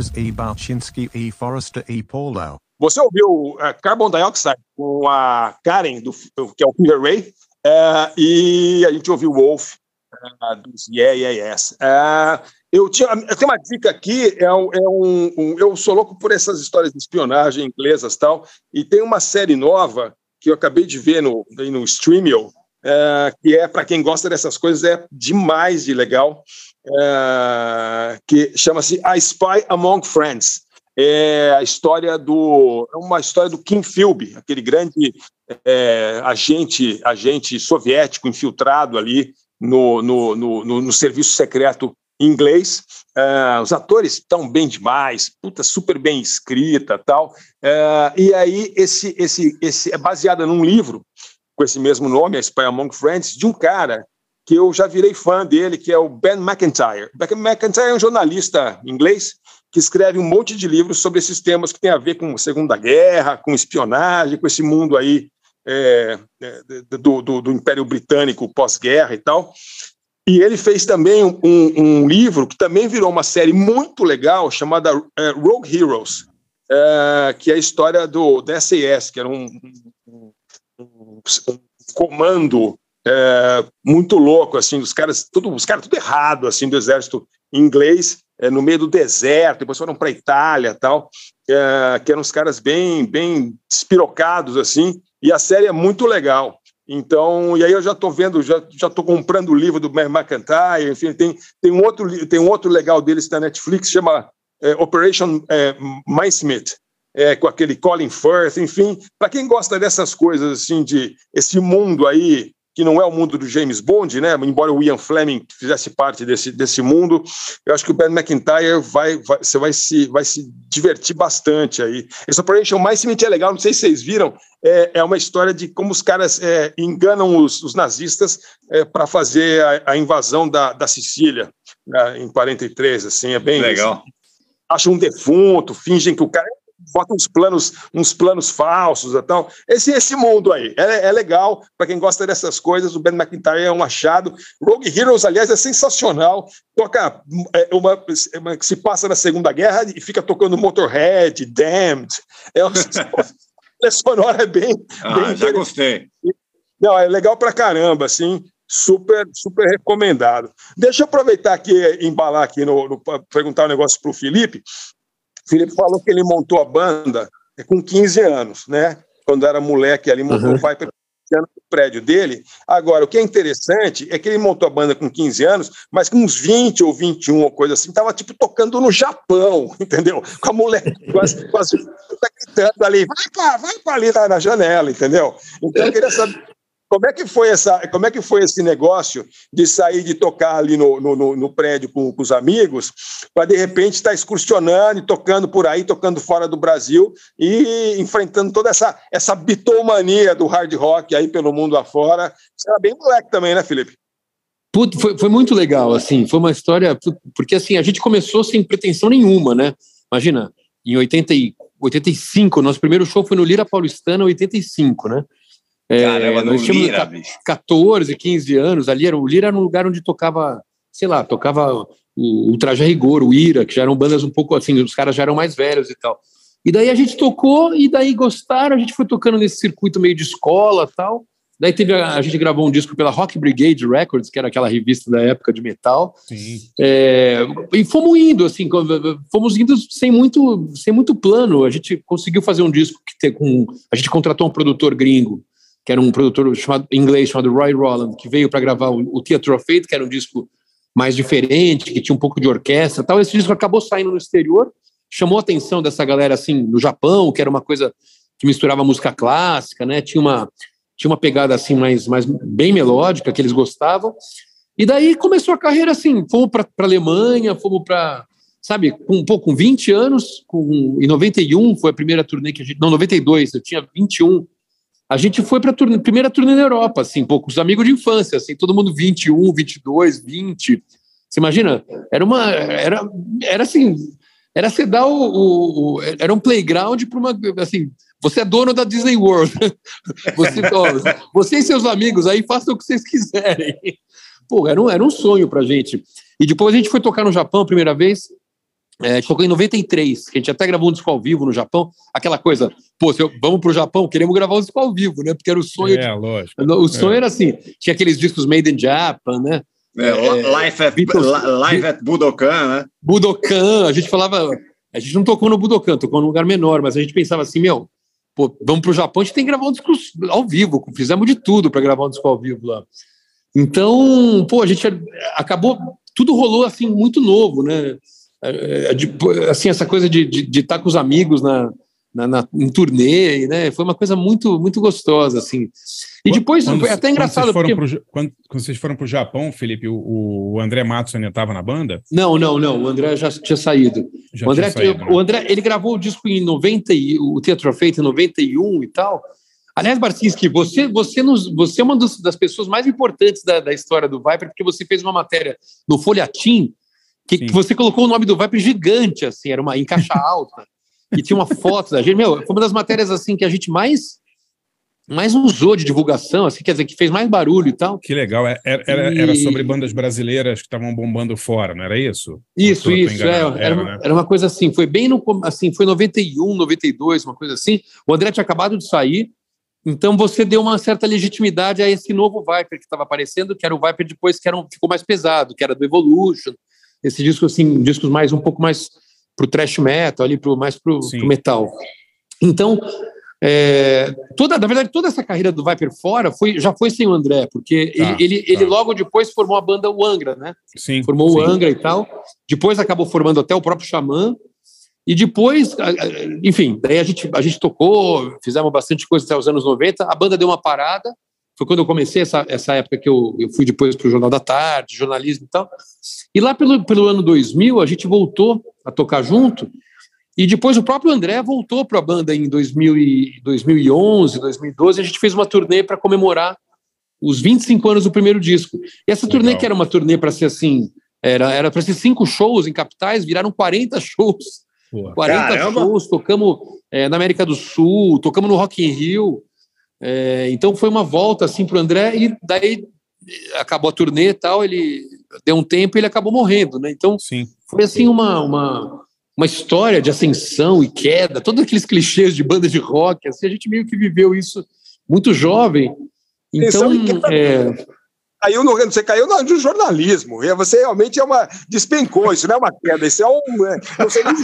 Amigos e Balchinski e Forrester e Paulo. Você ouviu uh, Carbon Dioxide com a Karen, do, que é o Fever Ray, uh, e a gente ouviu Wolf, uh, dos Yeah, Yeah, Yes. Eu, tinha, eu tenho uma dica aqui, é um, é um, um, eu sou louco por essas histórias de espionagem inglesas tal, e tem uma série nova que eu acabei de ver no, no Streamio, que é, para quem gosta dessas coisas, é demais de legal, uh, que chama-se A Spy Among Friends. É a história do é uma história do Kim Philby, aquele grande é, agente agente soviético infiltrado ali no, no, no, no, serviço secreto inglês. Ah, os atores estão bem demais, puta, super bem escrita tal. Ah, e aí, esse, esse, esse é baseada num livro com esse mesmo nome, A Spy Among Friends, de um cara que eu já virei fã dele, que é o Ben McIntyre. Ben McIntyre é um jornalista inglês que escreve um monte de livros sobre esses temas que tem a ver com Segunda Guerra, com espionagem, com esse mundo aí é, é, do, do, do Império Britânico pós-guerra e tal. E ele fez também um, um, livro que também virou uma série muito legal, chamada é, Rogue Heroes, é, que é a história do, da SAS, que era um, um, um comando é, muito louco, assim, os caras, tudo, os caras tudo errado, assim, do exército inglês, é, no meio do deserto, depois foram para a Itália tal, é, que eram uns caras bem, bem despirocados, assim, e a série é muito legal. Então, e aí eu já estou vendo, já estou comprando o livro do McIntyre, enfim, tem, tem um outro tem um outro legal deles na Netflix, chama é, Operation é, Mindsmith, é, com aquele Colin Firth, enfim, para quem gosta dessas coisas assim de esse mundo aí que não é o mundo do James Bond, né? Embora o Ian Fleming fizesse parte desse, desse mundo, eu acho que o Ben McIntyre vai, vai, você vai se, vai se divertir bastante aí. Esse Operation Mais Cement é legal, não sei se vocês viram, é, é uma história de como os caras é, enganam os, os nazistas é, para fazer a, a, invasão da, da Sicília né, em 43, assim, é bem legal. Assim, acham um defunto, fingem que o cara bota uns planos, uns planos falsos e tal. Esse, esse mundo aí é, é legal para quem gosta dessas coisas. O Ben McIntyre é um achado. Rogue Heroes, aliás, é sensacional. Toca é, uma, uma que se passa na Segunda Guerra e fica tocando Motorhead, Damned. É uma sonora é bem, ah, bem já gostei. Não, é legal para caramba, assim super, super recomendado. Deixa eu aproveitar aqui, embalar aqui, no, no perguntar um negócio para o Felipe. Felipe falou que ele montou a banda com 15 anos, né? Quando era moleque ali, montou uhum. o pai no prédio dele. Agora, o que é interessante é que ele montou a banda com 15 anos, mas com uns 20 ou 21 ou coisa assim, tava tipo tocando no Japão, entendeu? Com a mulher, com as, com as tá gritando ali, vai pra, vai pra ali na, na janela, entendeu? Então eu queria saber como é que foi essa, como é que foi esse negócio de sair de tocar ali no, no, no prédio com, com, os amigos, para de repente estar tá excursionando e tocando por aí, tocando fora do Brasil e enfrentando toda essa essa bitomania do hard rock aí pelo mundo afora. Você era bem moleque também, né, Felipe? Puta, foi, foi muito legal, assim, foi uma história, porque assim, a gente começou sem pretensão nenhuma, né? Imagina, em 80 e, 85, nosso primeiro show foi no Lira Paulistana, 85, né? Caramba, é, nós tínhamos Lira, 14, 15 anos ali, era, o Lira era um lugar onde tocava, sei lá, tocava o, o Traje Rigor, o Ira, que já eram bandas um pouco assim, os caras já eram mais velhos e tal. E daí a gente tocou, e daí gostaram, a gente foi tocando nesse circuito meio de escola tal. Daí teve a, a gente gravou um disco pela Rock Brigade Records, que era aquela revista da época de metal. É, e fomos indo, assim, fomos indo sem muito, sem muito plano. A gente conseguiu fazer um disco que tem com. A gente contratou um produtor gringo que era um produtor chamado, inglês chamado Roy Roland, que veio para gravar o, o Theatre of Fate, que era um disco mais diferente, que tinha um pouco de orquestra tal. Esse disco acabou saindo no exterior, chamou a atenção dessa galera assim no Japão, que era uma coisa que misturava música clássica, né? Tinha uma tinha uma pegada assim mais, mais bem melódica que eles gostavam. E daí começou a carreira assim, fomos para a Alemanha, fomos para sabe, com um pouco com 20 anos, com em 91 foi a primeira turnê que a gente, não, 92, eu tinha 21 a gente foi para a primeira turnê na Europa, assim, poucos amigos de infância, assim, todo mundo 21, 22, 20. Você imagina? Era uma. Era, era assim. Era você dar o, o, o Era um playground para uma. Assim, você é dono da Disney World. Você, ó, você e seus amigos aí façam o que vocês quiserem. Pô, era um, era um sonho pra gente. E depois a gente foi tocar no Japão a primeira vez. É, a gente tocou em 93, que a gente até gravou um disco ao vivo no Japão. Aquela coisa, pô, se eu, vamos pro Japão, queremos gravar um disco ao vivo, né? Porque era o sonho. É, de, lógico. O sonho é. era assim: tinha aqueles discos Made in Japan, né? É, é live, at, Beatles, live at Budokan, né? Budokan, a gente falava. A gente não tocou no Budokan, tocou num lugar menor, mas a gente pensava assim, meu, pô, vamos pro Japão, a gente tem que gravar um disco ao vivo, fizemos de tudo para gravar um disco ao vivo lá. Então, pô, a gente acabou, tudo rolou assim muito novo, né? É, é, assim, essa coisa de estar de, de tá com os amigos na, na, na- em turnê, né? Foi uma coisa muito, muito gostosa, assim. E depois, Quando- foi até quando engraçado, vocês foram porque... pro quando, quando vocês foram para o Japão, Felipe, o, o André Matos ainda estava na banda? Não, não, não, o André já tinha saído. Já o André, tinha saído, né? o André, ele gravou o disco em 90, e- o Teatro Feito em 91 e tal. Aliás, Barcinski, você, você, nos, você é uma das pessoas mais importantes da, da história do Viper, porque você fez uma matéria no Folhatim que, que você colocou o nome do Viper gigante, assim, era uma em caixa alta, e tinha uma foto da gente. Meu, foi uma das matérias assim que a gente mais mais usou de divulgação, assim, quer dizer, que fez mais barulho e tal. Que legal. é- Era, era, E- era sobre bandas brasileiras que estavam bombando fora, não era isso? Isso, Ou isso, é, era, uma, né? era uma coisa assim, foi bem no, assim, foi 91, 92, uma coisa assim, o André tinha acabado de sair, então você deu uma certa legitimidade a esse novo Viper que estava aparecendo, que era o Viper depois que era um- ficou mais pesado, que era do Evolution, esse disco assim, discos mais, um pouco mais pro thrash metal, ali pro, mais pro, pro metal. Então, é, toda, na verdade, toda essa carreira do Viper fora foi, já foi sem o André, porque Tá, ele, ele, ele logo depois formou a banda o Angra, né? Sim. Formou sim. o Angra e tal. Depois acabou formando até o próprio Xamã. E depois, enfim, daí a gente, a gente tocou, fizemos bastante coisa até os anos 90. A banda deu uma parada. Foi quando eu comecei essa, essa época que eu, eu fui depois para o Jornal da Tarde, jornalismo e tal. E lá pelo, pelo ano 2000, a gente voltou a tocar junto. E depois o próprio André voltou para a banda em 2000 e 2011, 2012. A gente fez uma turnê para comemorar os 25 anos do primeiro disco. E essa turnê, que era uma turnê para ser assim, era era para ser cinco shows em capitais, viraram 40 shows. 40 Caramba! shows, tocamos é, na América do Sul, tocamos no Rock in Rio. É, então foi uma volta assim para o André e daí acabou a turnê e tal, ele deu um tempo e ele acabou morrendo, né? Então foi assim uma, uma, uma história de ascensão e queda, todos aqueles clichês de banda de rock, assim, a gente meio que viveu isso muito jovem. Então, queda. é, Caiu no, você caiu no, no jornalismo. E Você realmente é uma. Despencou, isso não é uma queda, isso é um. é, Não sei nem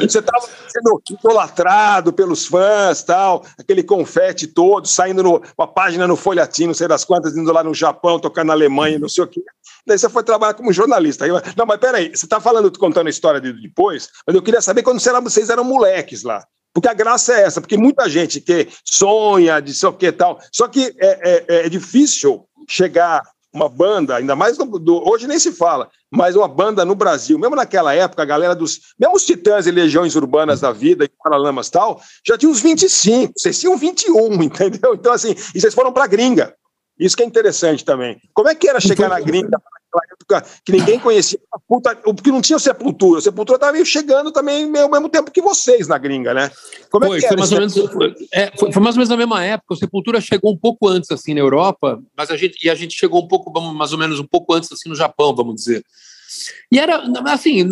Você estava sendo idolatrado pelos fãs, tal, aquele confete todo, saindo no- uma página no Folhatim, não sei das quantas, indo lá no Japão, tocando na Alemanha, não sei o quê. Daí você foi trabalhar como jornalista. Não, mas peraí, você está falando, contando a história de depois, mas eu queria saber quando vocês eram moleques lá. Porque a graça é essa, porque muita gente que sonha de sei o que tal. Só que é, é- é difícil chegar uma banda, ainda mais do, hoje nem se fala, mas uma banda no Brasil, mesmo naquela época, a galera dos. Mesmo os titãs e legiões urbanas da vida, e Paralamas tal, já tinha uns 25, vocês tinham 21, entendeu? Então, assim, e vocês foram pra gringa. Isso que é interessante também. Como é que era chegar na gringa naquela época que ninguém conhecia a puta, porque não tinha o Sepultura. O Sepultura estava chegando também ao mesmo tempo que vocês na gringa, né? Como é foi, que foi mais menos, foi, é, foi- foi mais ou menos na mesma época. O Sepultura chegou um pouco antes assim na Europa, mas a gente e a gente chegou um pouco, vamos, mais ou menos um pouco antes assim no Japão, vamos dizer. E era assim,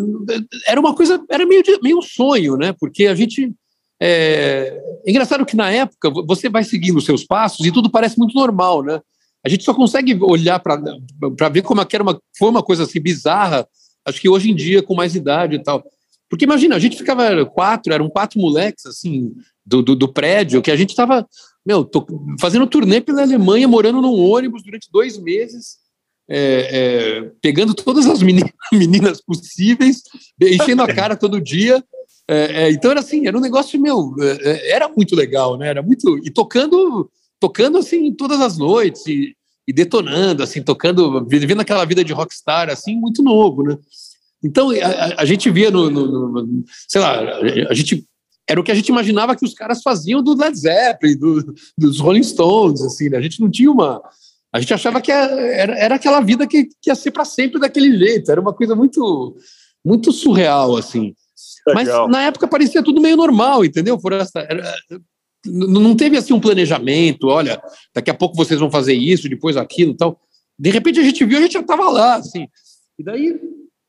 era uma coisa, era meio meio um sonho, né? Porque a gente é, é engraçado que na época você vai seguindo os seus passos e tudo parece muito normal, né? A gente só consegue olhar para ver como era uma, foi uma coisa assim bizarra, acho que hoje em dia, com mais idade e tal. Porque imagina, a gente ficava quatro, eram quatro moleques, assim, do, do, do prédio, que a gente estava, meu, fazendo turnê pela Alemanha, morando num ônibus durante dois meses, é, é, pegando todas as meni- meninas possíveis, enchendo a cara todo dia. É, é, então era assim, era um negócio, meu, é, é, era muito legal, né? Era muito. E tocando, tocando assim todas as noites e, e detonando, assim, tocando, vivendo aquela vida de rockstar, assim, muito novo, né? Então a, a- gente via no, no- no- sei lá, a gente era o que a gente imaginava que os caras faziam do Led Zeppelin, do- dos Rolling Stones, assim, né? A gente não tinha uma a gente achava que era, era aquela vida que, que ia ser para sempre daquele jeito. Era uma coisa muito, muito surreal, assim. Mas Legal. na época parecia tudo meio normal, entendeu? Floresta? Era- não teve assim um planejamento. Olha, daqui a pouco vocês vão fazer isso, depois aquilo, e tal. De repente a gente viu, a gente já estava lá, assim. E daí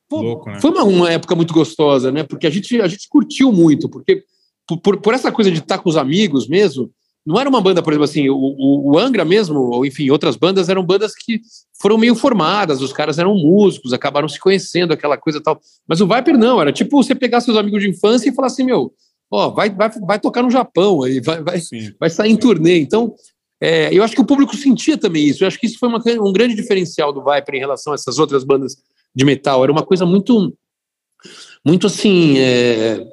pô, Louco, né? foi uma, uma época muito gostosa, né? Porque a gente a gente curtiu muito, porque por, por, por essa coisa de estar com os amigos mesmo. Não era uma banda, por exemplo, assim, o, o, o Angra mesmo, ou enfim, outras bandas eram bandas que foram meio formadas, os caras eram músicos, acabaram se conhecendo, aquela coisa e tal. Mas o Viper não, era tipo você pegar seus amigos de infância e falar assim, meu, ó, vai, vai, vai tocar no Japão, aí vai, vai, vai sair em turnê. Então, é, eu acho que o público sentia também isso. Eu acho que isso foi uma, um grande diferencial do Viper em relação a essas outras bandas de metal. Era uma coisa muito, muito assim, é,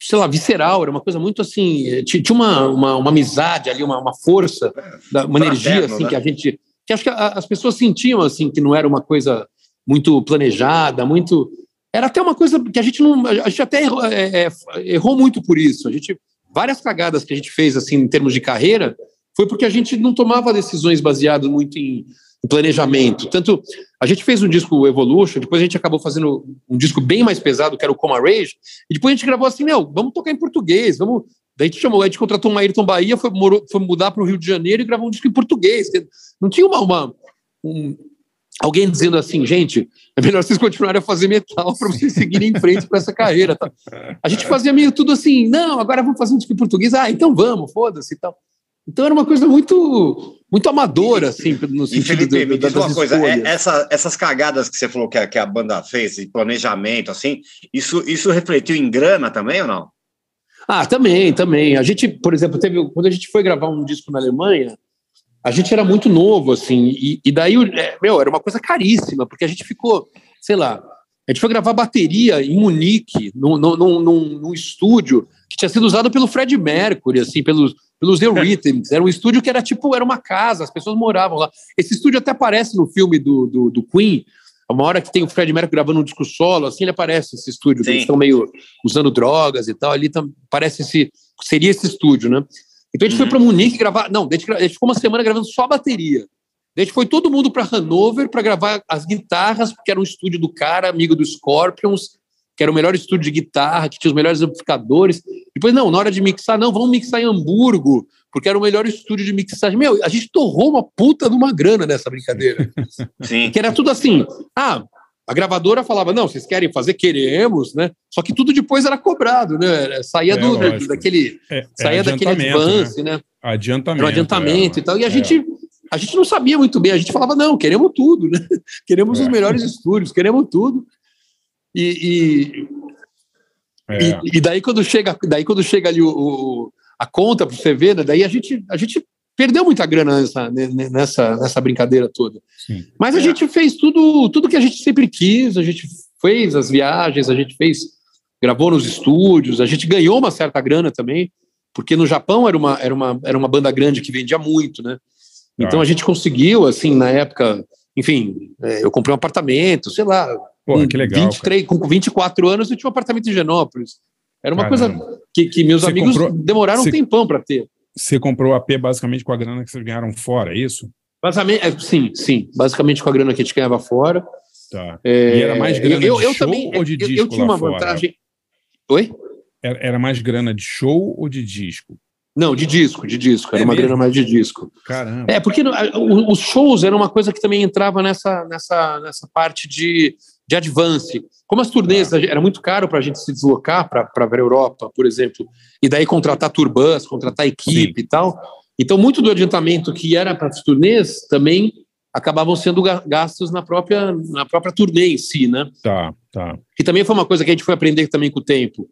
sei lá, visceral, era uma coisa muito assim, ti- tinha uma, uma, uma amizade ali, uma, uma força, uma energia assim né? que a gente, que acho que a- as pessoas sentiam assim que não era uma coisa muito planejada, muito era até uma coisa que a gente não, a gente até errou, é, é, errou muito por isso. A gente várias cagadas que a gente fez assim em termos de carreira foi porque a gente não tomava decisões baseadas muito em, em planejamento. Tanto a gente fez um disco Evolution, depois a gente acabou fazendo um disco bem mais pesado, que era o Coma Rage, e depois a gente gravou assim, meu, vamos tocar em português, vamos. Daí a gente chamou, a gente contratou um Ayrton Bahia, foi, morou, foi mudar para o Rio de Janeiro e gravou um disco em português. Não tinha uma, uma- um- alguém dizendo assim, gente, é melhor vocês continuarem a fazer metal para vocês seguirem em frente com essa carreira. Tá? A gente fazia meio tudo assim, não, agora vamos fazer um disco em português, ah, então vamos, foda-se e tal. Então era uma coisa muito muito amadora, assim, no E sentido Felipe, do- me diz uma coisa, é- essa- essas cagadas que você falou que a, que a banda fez, de planejamento, assim, isso, isso refletiu em grana também ou não? Ah, também, também. A gente, por exemplo, teve quando a gente foi gravar um disco na Alemanha, a gente era muito novo, assim, e, e daí, é, meu, era uma coisa caríssima, porque a gente ficou, sei lá, a gente foi gravar bateria em Munique, num, num, num, num- estúdio que tinha sido usado pelo Fred Mercury, assim, pelos, pelos The Rhythms. Era um estúdio que era tipo, era uma casa, as pessoas moravam lá. Esse estúdio até aparece no filme do, do, do Queen, uma hora que tem o Fred Mercury gravando um disco solo, assim, ele aparece esse estúdio, eles estão meio usando drogas e tal, ali tam, parece esse, seria esse estúdio, né? Então a gente foi para Munique gravar, não, a gente, a gente ficou uma semana gravando só a bateria. A gente foi todo mundo para Hanover para gravar as guitarras, porque era um estúdio do cara, amigo do Scorpions, que era o melhor estúdio de guitarra, que tinha os melhores amplificadores. Depois, não, na hora de mixar, não, vamos mixar em Hamburgo, porque era o melhor estúdio de mixagem. Meu, a gente torrou uma puta de uma grana nessa brincadeira. Sim. Que era tudo assim. Ah, a gravadora falava, não, vocês querem fazer? Queremos, né? Só que tudo depois era cobrado, né? Saía É, do, lógico. daquele, É, é saía daquele adiantamento, advance, né? Adiantamento. Era um adiantamento é, e tal. E a é. gente, a gente não sabia muito bem. A gente falava, não, queremos tudo, né? Queremos os melhores estúdios, queremos tudo. E, e, e- e daí quando chega, daí quando chega ali o, o- a conta para você ver, né, daí a gente, a gente perdeu muita grana nessa, ne- ne- nessa, nessa brincadeira toda. Sim. Mas a gente fez tudo, tudo que a gente sempre quis, a gente fez as viagens, a gente fez, gravou nos estúdios, a gente ganhou uma certa grana também, porque no Japão era uma, era uma, era uma banda grande que vendia muito, né? Então Ah. a gente conseguiu, assim, na época, enfim, é, eu comprei um apartamento, sei lá, com que legal, 23, com 24 anos eu tinha um apartamento em Genópolis. Era uma Caramba. coisa que, que meus Você amigos comprou- demoraram você- um tempão para ter. Você comprou o AP basicamente com a grana que vocês ganharam fora, é isso? Basicamente, é, sim, sim, basicamente com a grana que a gente ganhava fora. Tá. É, E era mais grana eu, de eu show também, ou de eu- eu, disco tinha uma fora? vantagem. Oi? Era, era mais grana de show ou de disco? Não, de disco, de disco. Era É uma mesmo? grana mais de disco. Caramba. É, porque a- os shows eram uma coisa que também entrava nessa, nessa, nessa parte de, de advance. Como as turnês a gente- era muito caro para a gente se deslocar para a Europa, por exemplo, e daí contratar turbãs, contratar equipe e tal. Então, muito do adiantamento que era para as turnês também acabavam sendo ga- gastos na própria, na própria turnê em si, né? Tá, tá. que também foi uma coisa que a gente foi aprender também com o tempo.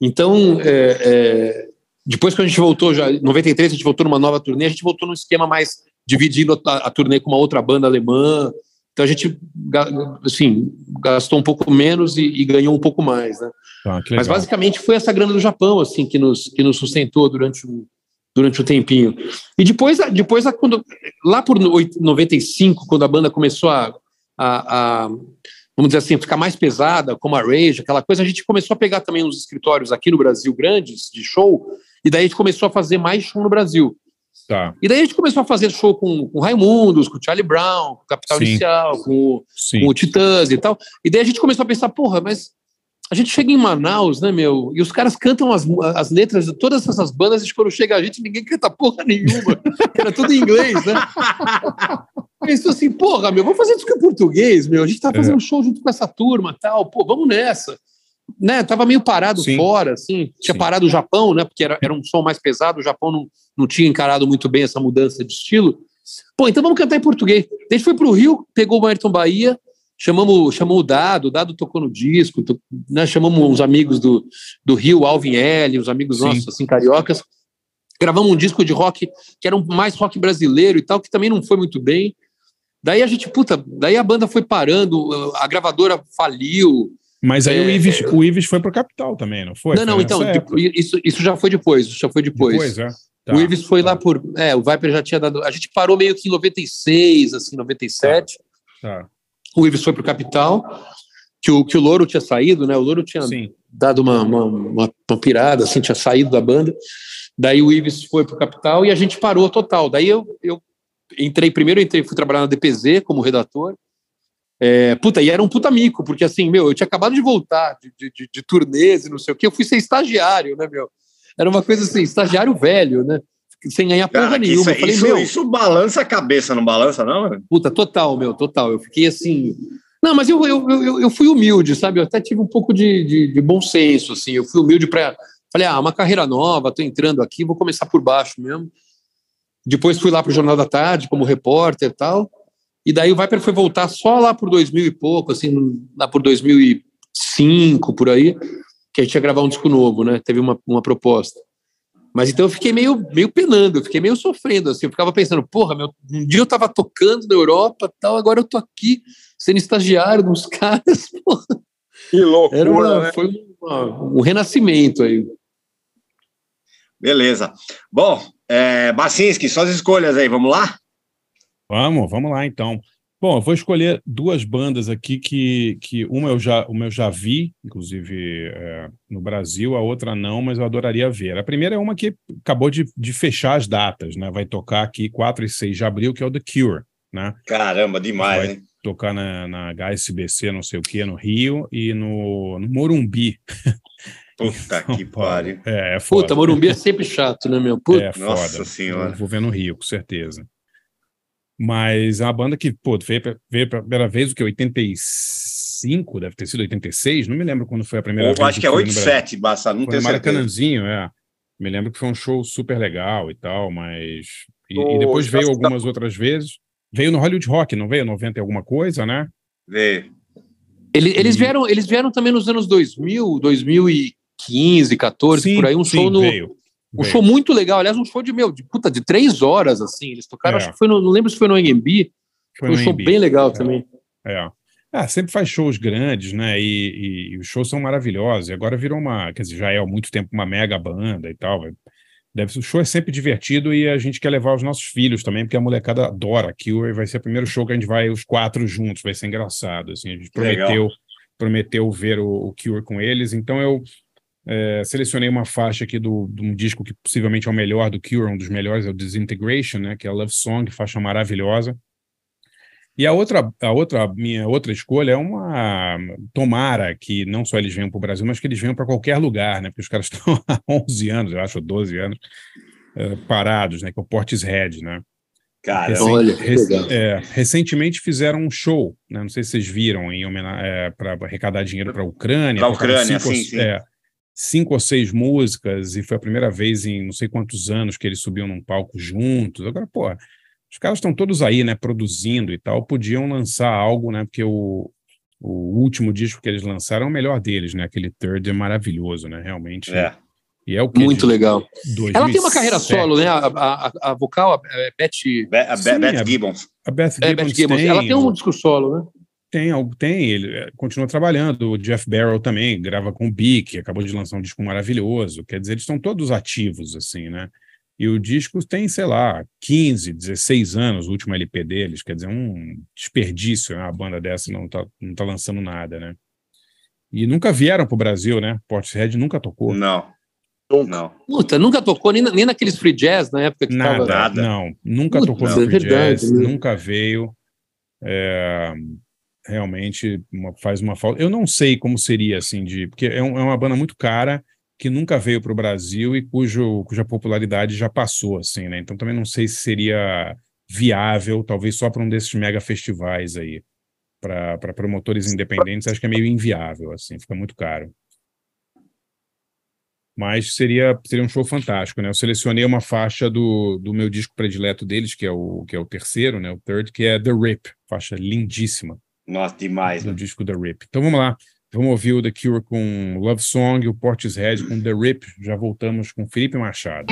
Então, é, é, depois que a gente voltou, já em 93, a gente voltou numa nova turnê, a gente voltou num esquema mais dividindo a, a turnê com uma outra banda alemã. Então a gente assim, gastou um pouco menos e, e ganhou um pouco mais, né? Que Mas basicamente foi essa grana do Japão assim que nos, que nos sustentou durante um, durante um tempinho. E depois, depois quando, lá por oit- 95, quando a banda começou a, a, a, vamos dizer assim, ficar mais pesada, como a Rage, aquela coisa, a gente começou a pegar também uns escritórios aqui no Brasil grandes de show, e daí a gente começou a fazer mais show no Brasil. Tá, E daí a gente começou a fazer show com, com Raimundos, com Charlie Brown, com Capital Sim. Inicial, com, o- com o Titãs e tal. E daí a gente começou a pensar, porra, mas a gente chega em Manaus, né, meu? E os caras cantam as, as letras de todas essas bandas, e quando chega a gente, ninguém canta porra nenhuma. Era tudo em inglês, né? Pensou assim, porra, meu, vamos fazer isso em português, meu. A gente tá fazendo É. show junto com essa turma tal, pô, vamos nessa. Né, tava meio parado Sim. fora, assim. Tinha Sim. parado o Japão, né? Porque era, era um som mais pesado, o Japão não, não tinha encarado muito bem essa mudança de estilo. Pô, então vamos cantar em português. A gente foi pro Rio, pegou o Ayrton Bahia, chamamos, chamou o Dado, o Dado tocou no disco, to- né, chamamos uns amigos do, do Rio, Alvin L, os amigos Sim. nossos, assim, cariocas. Gravamos um disco de rock que era um mais rock brasileiro e tal, que também não foi muito bem. Daí a gente, puta, daí a banda foi parando, a gravadora faliu, Mas aí É, o Ives, é. o Ives foi pro Capital também, não foi? não, não, Foi então, nessa época. depois- isso, isso já foi depois, isso já foi depois. Depois, é. Tá. O Ives foi lá por. É, o Viper já tinha dado. A gente parou meio que em 96, assim, 97. Tá. O Ives foi pro Capital, que o, que o Louro tinha saído, né? O Louro tinha Sim. dado uma, uma, uma, uma pirada, assim, tinha saído da banda. Daí o Ives foi pro Capital e a gente parou total. Daí eu, eu entrei, primeiro eu entrei, fui trabalhar na DPZ como redator. É, puta, e era um puta mico, porque assim, meu, eu tinha acabado de voltar de, de, de, de turnês e não sei o que, eu fui ser estagiário, né, meu? Era uma coisa assim, estagiário velho, né? Sem ganhar porra Cara, nenhuma. isso, eu falei, isso, meu, isso balança a cabeça, não balança, não? Puta, total, meu, total. Eu fiquei assim. Não, mas eu, eu, eu, eu fui humilde, sabe? Eu até tive um pouco de, de, de bom senso, assim. Eu fui humilde para. Falei, ah, uma carreira nova, tô entrando aqui, vou começar por baixo mesmo. Depois fui lá pro Jornal da Tarde como repórter e tal. E daí o Viper foi voltar só lá por 2000 e pouco, assim, lá por 2005, por aí, que a gente ia gravar um disco novo, né? Teve uma, uma proposta. Mas então eu fiquei meio, meio penando, eu fiquei meio sofrendo, assim, eu ficava pensando, porra, meu, um dia eu tava tocando na Europa tal, agora eu tô aqui sendo estagiário dos caras, porra. Que loucura, Era uma, né? Foi uma- um renascimento aí. Beleza. Bom, é, Bacinski, suas escolhas aí, vamos lá? Vamos, vamos lá então. Bom, eu vou escolher duas bandas aqui que, que uma eu já, uma eu já vi, inclusive é, no Brasil, a outra não, mas eu adoraria ver. A primeira é uma que acabou de, de fechar as datas, né? Vai tocar aqui 4 e 6 de abril, que é o The Cure, né? Caramba, demais, Vai hein? tocar na, na HSBC, não sei o que, no Rio, e no, no Morumbi. Puta que pariu. É, é foda. Puta, Morumbi é sempre chato, né, meu? Puta. É foda. Nossa Senhora. Eu vou ver no Rio, com certeza. Mas é uma banda que, pô, veio, veio pela primeira vez, o que? 85? Deve ter sido 86? Não me lembro quando foi a primeira Eu vez. acho que é foi no Brasil. 8-7, Bassa, não tenho certeza. Maracanãzinho, é. Me lembro que foi um show super legal e tal, mas. E, No e depois veio algumas outras vezes. Veio no Hollywood Rock, não veio? 90 e alguma coisa, né? Vê. Ele- Eles, vieram, eles vieram também nos anos 2000, 2015, 14, Sim, por aí, um sim, show no. veio. Um Veio. show muito legal, aliás, um show de meu, de puta, de três horas, assim. Eles tocaram, É. acho que foi no. Não lembro se foi no AMB. Foi Foi um show bem legal É. também. É. Ah, sempre faz shows grandes, né? E, e- e os shows são maravilhosos. E agora virou uma, quer dizer, já é há muito tempo uma mega banda e tal. Deve, o show é sempre divertido e a gente quer levar os nossos filhos também, porque a molecada adora Cure. Vai ser o primeiro show que a gente vai os quatro juntos, vai ser engraçado. Assim, a gente Legal. prometeu, prometeu ver o, o Cure com eles. Então eu é, selecionei uma faixa aqui do, de um disco que possivelmente é o melhor do Cure, um dos melhores, é o Disintegration, né? Que é a Love Song, faixa maravilhosa. E a outra, a outra, minha outra escolha é uma. Tomara que não só eles venham para o Brasil, mas que eles venham para qualquer lugar, né? Porque os caras estão há 11 anos, eu acho, ou 12 anos, eh, parados, né? Que é o Portishead, né? Caramba. Recen- Olha, que rec- legal. é, recentemente fizeram um show, né? Não sei se vocês viram, em homenagem para arrecadar dinheiro para a Ucrânia. Pra tocaram Ucrânia, cinco, sim, sim. é, cinco ou seis músicas, e foi a primeira vez em não sei quantos anos que eles subiam num palco juntos. Agora, pô, os caras estão todos aí, né, produzindo e tal, podiam lançar algo, né? Porque o, o último disco que eles lançaram é o melhor deles, né? Aquele Third é maravilhoso, né? Realmente. É. E é o que Muito legal. Ela tem uma 2007. carreira solo, né? A, a, a- vocal, a é, Beth, Be- a Sim, Beth é- Gibbons. A Beth é, Gibbons, Beth Gibbons. tem, Ela tem um disco solo, né? Tem, algo- tem, ele eh, continua trabalhando. O Jeff Barrow também grava com o Bic, acabou de lançar um disco maravilhoso. Quer dizer, eles estão todos ativos, assim, né? E o disco tem, sei lá, 15, 16 anos, o último LP deles. Quer dizer, um desperdício, né? Uma banda dessa não tá, não tá lançando nada, né? E nunca vieram pro Brasil, né? Portishead nunca tocou. Não. Não. Puta, nunca tocou nem, na- nem naqueles free jazz na época que Nada, tava. Nada. não. Nunca Puta, tocou é no Free verdade, Jazz, né? nunca veio. É, realmente uma- faz uma falta. Eu não sei como seria, assim, de porque é, um- é uma banda muito cara que nunca veio para o Brasil e cujo, cuja popularidade já passou, assim, né? Então também não sei se seria viável, talvez só para um desses mega festivais aí. Para promotores independentes, acho que é meio inviável, assim, fica muito caro. Mas seria, seria um show fantástico, né? Eu selecionei uma faixa do, do meu disco predileto deles, que é o, que é o terceiro, né? O third, que é The Rip, faixa lindíssima Nossa, demais. do né? disco The Rip. Então vamos lá, vamos ouvir o The Cure com Love Song, o Portishead com The Rip. Já voltamos com Felipe Machado.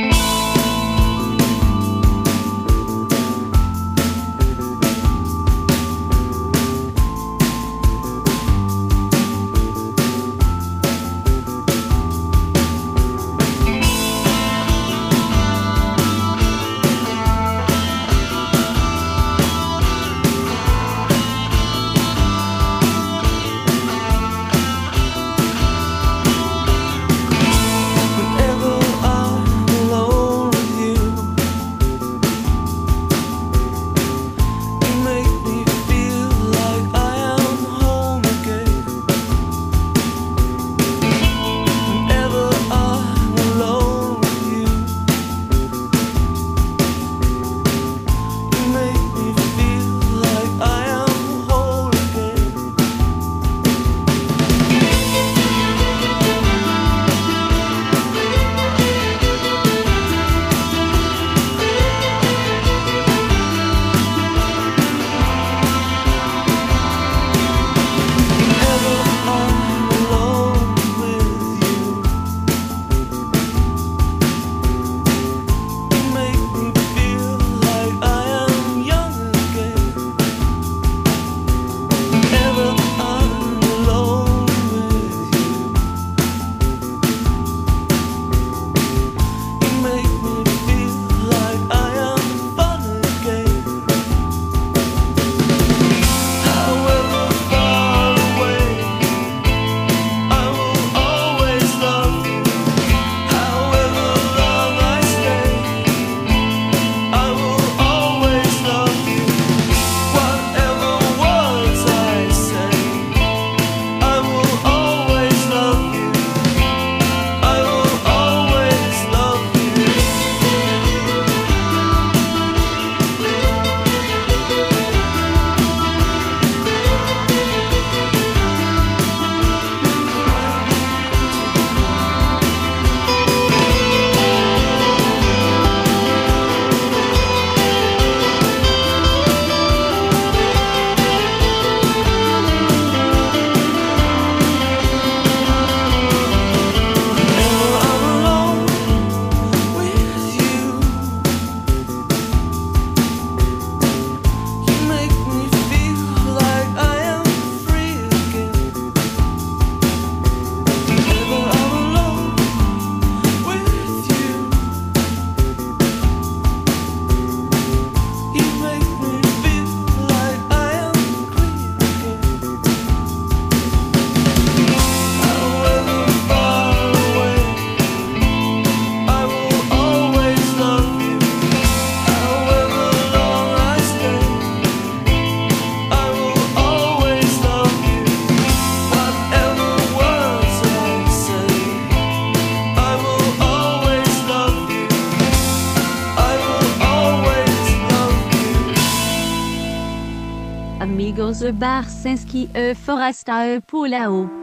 E Barsinski e Foresta e Paulao.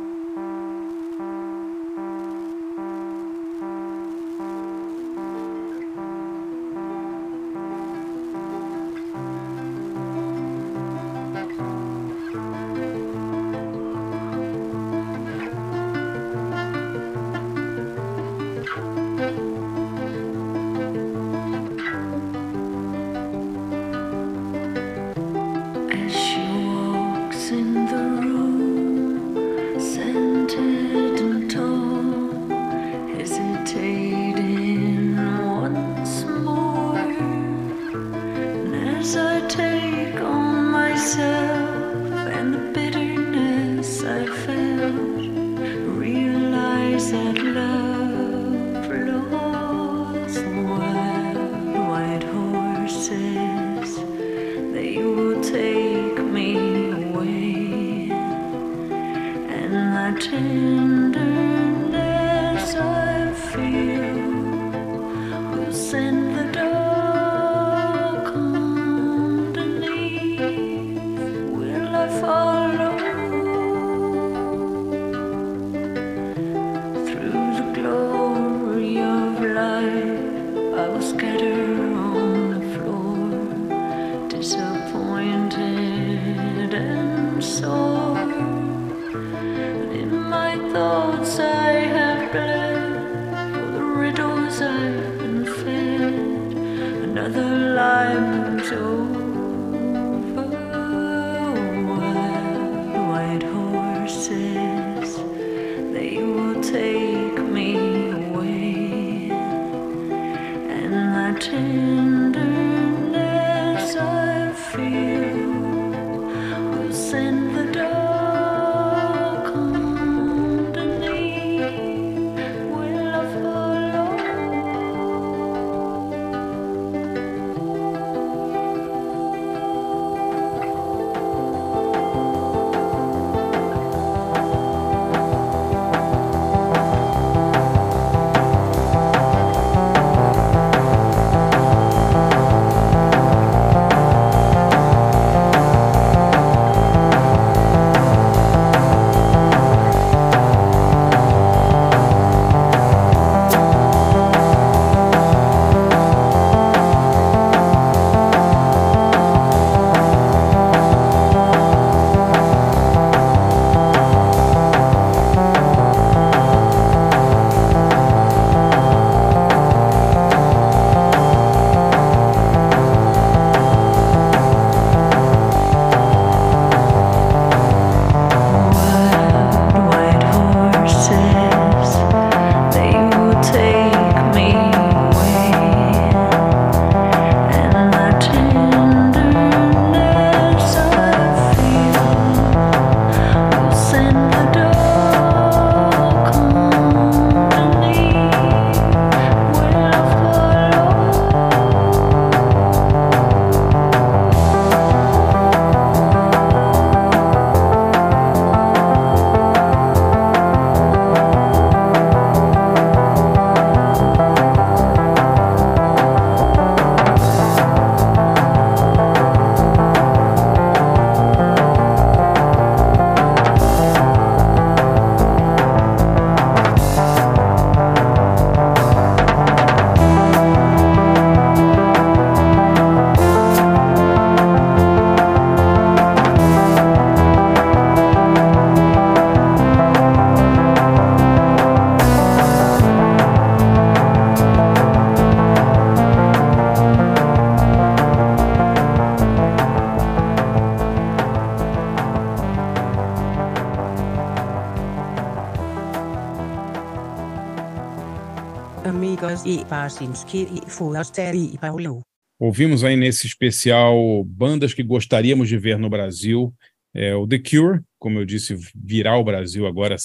Ouvimos aí nesse especial bandas que gostaríamos de ver no Brasil. É, o The Cure, como eu disse, virá ao Brasil agora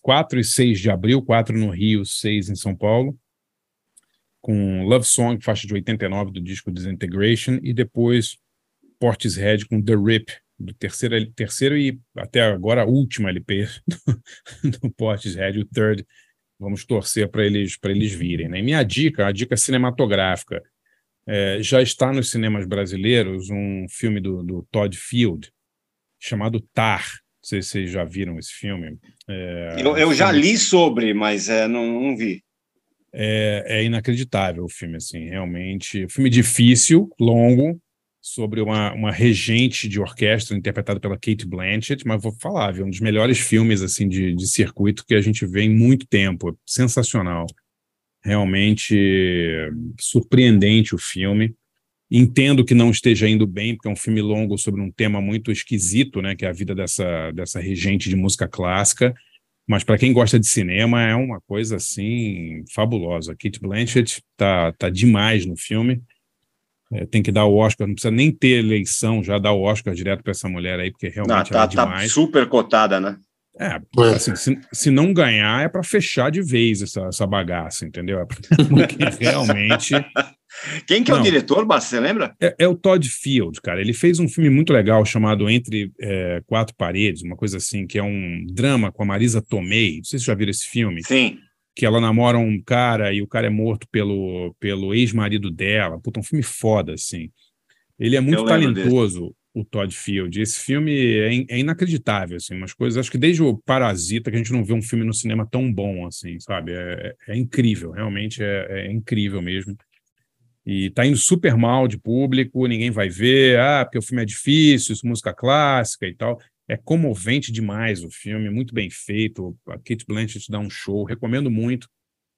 4 e 6 de abril, 4 no Rio, 6 em São Paulo, com Love Song, faixa de 89 do disco Disintegration, e depois Portishead com The Rip, do terceiro, terceiro e até agora último LP do, do Portishead, o third. Vamos torcer para eles, para eles virem. Né? E minha dica, a dica cinematográfica, é, já está nos cinemas brasileiros um filme do, do Todd Field, chamado Tar. Não sei se vocês já viram esse filme. É, Eu, eu já li sobre, mas é, não, não vi. É, é inacreditável o filme, assim, realmente. Filme difícil, longo, sobre uma, uma regente de orquestra interpretada pela Kate Blanchett, mas vou falar, viu, um dos melhores filmes assim de, de circuito que a gente vê em muito tempo. Sensacional. Realmente surpreendente o filme. Entendo que não esteja indo bem, porque é um filme longo sobre um tema muito esquisito, né, que é a vida dessa, dessa regente de música clássica. Mas para quem gosta de cinema, é uma coisa assim fabulosa. Kate Blanchett tá, tá demais no filme. É, tem que dar o Oscar, não precisa nem ter eleição, já dá o Oscar direto para essa mulher aí, porque Não, realmente tá, ela é tá demais. super cotada, né? É, assim, se, se não ganhar, é para fechar de vez essa, essa bagaça, entendeu? É Porque realmente. Quem que é o Não. diretor, Basta, você lembra? É, é o Todd Field, cara. Ele fez um filme muito legal chamado Entre é, Quatro Paredes, uma coisa assim, que é um drama com a Marisa Tomei. Não sei se vocês já viram esse filme. Sim. Que ela namora um cara e o cara é morto pelo, pelo ex-marido dela. Puta, um filme foda, assim. Ele é muito talentoso, o Todd Field. Esse filme é, in- é inacreditável, assim, umas coisas. Acho que desde o Parasita que a gente não vê um filme no cinema tão bom, assim, sabe? É, é- é incrível, realmente é, é incrível mesmo. E tá indo super mal de público, ninguém vai ver, ah, porque o filme é difícil, isso música clássica e tal. É comovente demais o filme, muito bem feito. A Kate Blanchett dá um show, recomendo muito.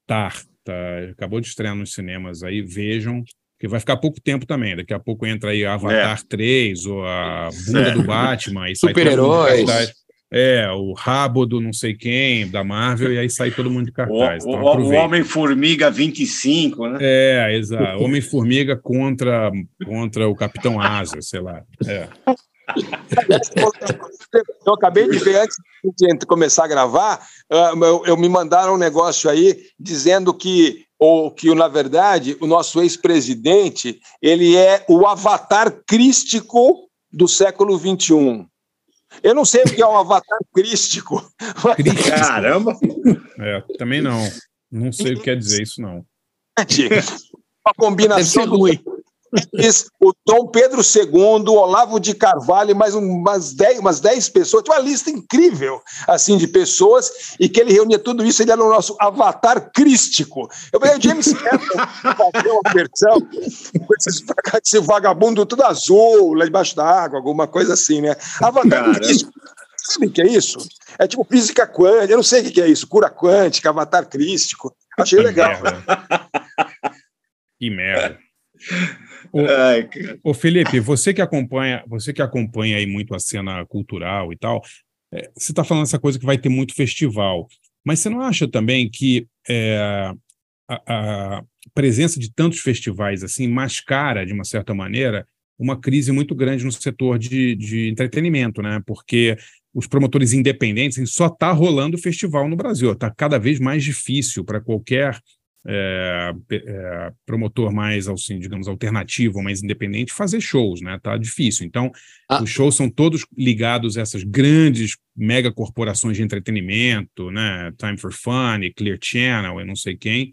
Tar, tá, acabou de estrear nos cinemas aí, vejam, que vai ficar pouco tempo também. Daqui a pouco entra aí Avatar 3 ou a bunda É. do Batman Super-heróis. É, o rabo do não sei quem, da Marvel, e aí sai todo mundo de cartaz. o- Então o. Homem-Formiga 25, né? É, exato. Homem-Formiga contra, contra o Capitão Asa, sei lá. É. Eu acabei de ver antes de começar a gravar, ah, eu, eu me mandaram um negócio aí dizendo que ou que na verdade o nosso ex-presidente ele é o avatar crístico do século 21. Eu não sei o que é um avatar crístico. Crístico. Caramba! É, também não. Não sei o que quer dizer isso, não. Uma Deve ser combinação do o Dom Pedro II, Olavo de Carvalho, mais um- umas 10, umas 10 pessoas, tinha uma lista incrível assim de pessoas, e que ele reunia tudo isso, ele era o nosso avatar crístico. Eu falei, o James Cameron fazer uma versão com esses, esse vagabundo tudo azul, lá debaixo da água, alguma coisa assim, né? Avatar Caramba. crístico. Sabe o que é isso? É tipo física quântica, eu não sei o que é isso, cura quântica, avatar crístico. Achei Que legal. merda. Que merda. Ai, cara. Ô, Felipe, você que acompanha, você que acompanha aí muito a cena cultural e tal, é, você está falando essa coisa que vai ter muito festival, mas você não acha também que é, a, a presença de tantos festivais assim mascara, de uma certa maneira, uma crise muito grande no setor de, de entretenimento, né? Porque os promotores independentes só está rolando festival no Brasil, está cada vez mais difícil para qualquer é, é, promotor mais, assim, digamos, alternativo, mais independente, fazer shows, né? Tá difícil. Então, Ah. os shows são todos ligados a essas grandes mega corporações de entretenimento, né? Time for Fun, Clear Channel, e não sei quem,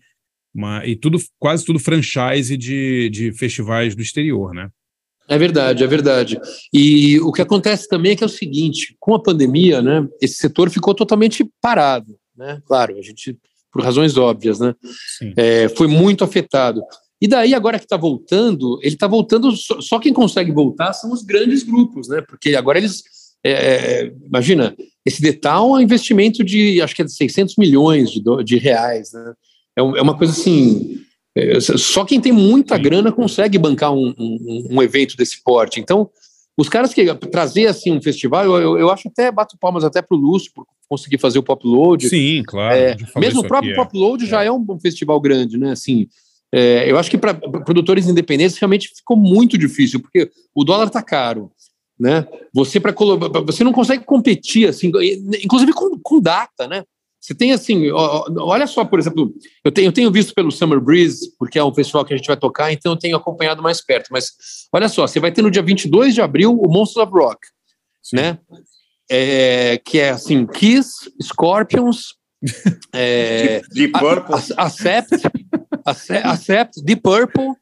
mas, e tudo, quase tudo franchise de, de festivais do exterior, né? É verdade, é verdade. E o que acontece também é que é o seguinte, com a pandemia, né, esse setor ficou totalmente parado, né? Claro, a gente por razões óbvias, né? É, foi muito afetado. E daí agora que está voltando, ele está voltando. Só, só quem consegue voltar são os grandes grupos, né? Porque agora eles, é, imagina, esse Detal é um investimento de acho que é de 600 milhões de, do- de reais, né? É, é uma coisa assim. é, só quem tem muita grana consegue bancar um, um- um evento desse porte. Então, os caras que trazer assim um festival, eu, eu, eu acho até bato palmas até para o Lúcio por conseguir fazer o Pop Load. Sim, claro. É, mesmo o próprio é. Pop Load já é um, um festival grande, né? Assim, é, eu acho que para produtores independentes realmente ficou muito difícil, porque o dólar está caro, né? Você para você não consegue competir assim, inclusive com, com data, né? Você tem assim, olha só, por exemplo, eu tenho, eu tenho visto pelo Summer Breeze, porque é um festival que a gente vai tocar, então eu tenho acompanhado mais perto, mas olha só, você vai ter no dia 22 de abril o Monsters of Rock, né? É, que é assim, Kiss, Scorpions, é, De Purple. Accept, Accept, Deep Purple,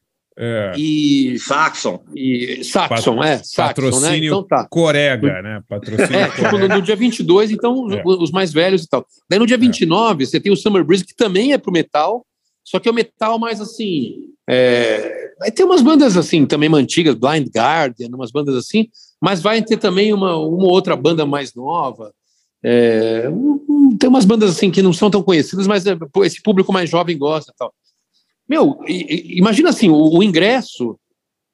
É. E. Saxon. E, Saxon, Pat- é. Saxon, né? Patrocínio Então tá. Corega, né? Patrocínio É, tipo, no, no dia 22, então, os- É. os mais velhos e tal. Daí no dia 29, você tem o Summer Breeze, que também é pro metal, só que é o metal mais assim. É... Vai ter umas bandas assim, também antigas, Blind Guardian, umas bandas assim, mas vai ter também uma, uma outra banda mais nova. É, tem umas bandas assim que não são tão conhecidas, mas é, esse público mais jovem gosta e tal. Meu, imagina assim, o, o ingresso,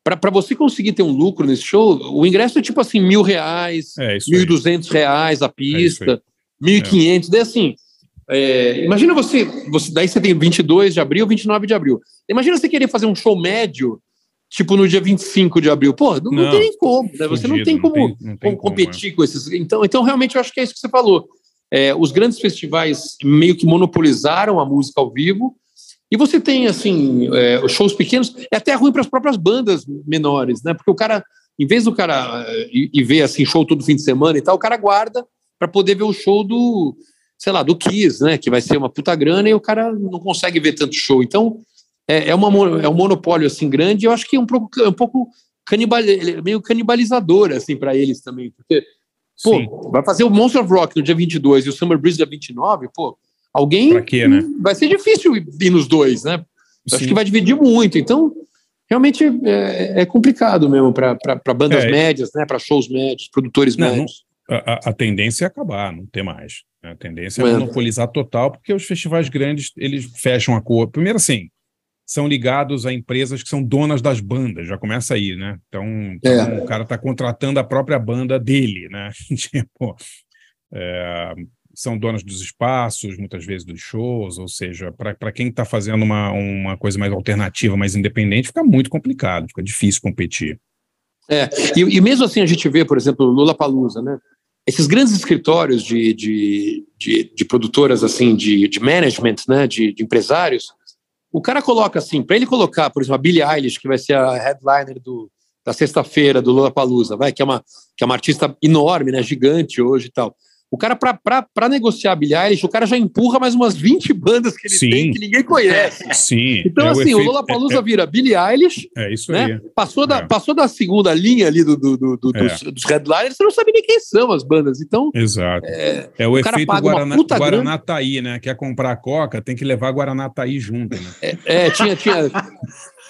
para você conseguir ter um lucro nesse show, o ingresso é tipo assim, mil reais, É isso aí. 1.200 reais a É pista, 1.500, daí assim, é, imagina você, você, daí você tem 22 de abril, 29 de abril. Imagina você querer fazer um show médio, tipo no dia 25 de abril. Pô, não, não Não, tem nem como, né? Você não fudido, tem não como, tem- não tem como como, competir com esses. Então, então, realmente, eu acho que é isso que você falou. É, os grandes festivais meio que monopolizaram a música ao vivo, e você tem, assim, é, shows pequenos, é até ruim para as próprias bandas menores, né? Porque o cara, em vez do cara é, ir ver, assim, show todo fim de semana e tal, o cara guarda para poder ver o show do, sei lá, do Kiss, né? Que vai ser uma puta grana e o cara não consegue ver tanto show. Então, é, é, uma, é um monopólio, assim, grande e eu acho que é um pouco, é um pouco canibal, é meio canibalizador, assim, para eles também. Porque, pô, Sim. vai fazer o Monster of Rock no dia 22 e o Summer Breeze dia 29, pô, alguém... Quê, né? Vai ser difícil ir nos dois, né? Eu Acho Sim. que vai dividir muito. Então, realmente é, é complicado mesmo para bandas É. médias, né? Para shows médios, produtores Não, médios. A, a- a tendência é acabar, não ter mais. né? A tendência é É. monopolizar total, porque os festivais grandes, eles fecham a cor. Primeiro, assim, são ligados a empresas que são donas das bandas, já começa aí, né? Então, então É. o cara está contratando a própria banda dele, né? tipo, é, são donas dos espaços, muitas vezes dos shows, ou seja, para quem está fazendo uma, uma coisa mais alternativa, mais independente, fica muito complicado, fica difícil competir. É, e, e mesmo assim a gente vê, por exemplo, Lula Palusa, né? Esses grandes escritórios de, de, de, de produtoras assim, de, de management, né? De, de empresários, o cara coloca assim, para ele colocar, por exemplo, a Billie Eilish, que vai ser a headliner do, da sexta-feira do Lula Palusa, vai, que é uma que é uma artista enorme, né? Gigante hoje e tal. O cara, para negociar Billie Eilish, o cara já empurra mais umas 20 bandas que ele Sim. tem que ninguém conhece. Sim. Então, é assim, o, efeito- Lula Palusa é- vira Billie Eilish, é, é isso né? aí. Passou, da, É. passou da segunda linha ali do, do, do- do- É. dos, dos headliners, você não sabe nem quem são as bandas. Então, Exato. é, É o, o efeito paga uma Guaraná, puta Guaraná Taí, né? Quer comprar Coca, tem que levar Guaraná Taí junto, né? é, tinha, tinha,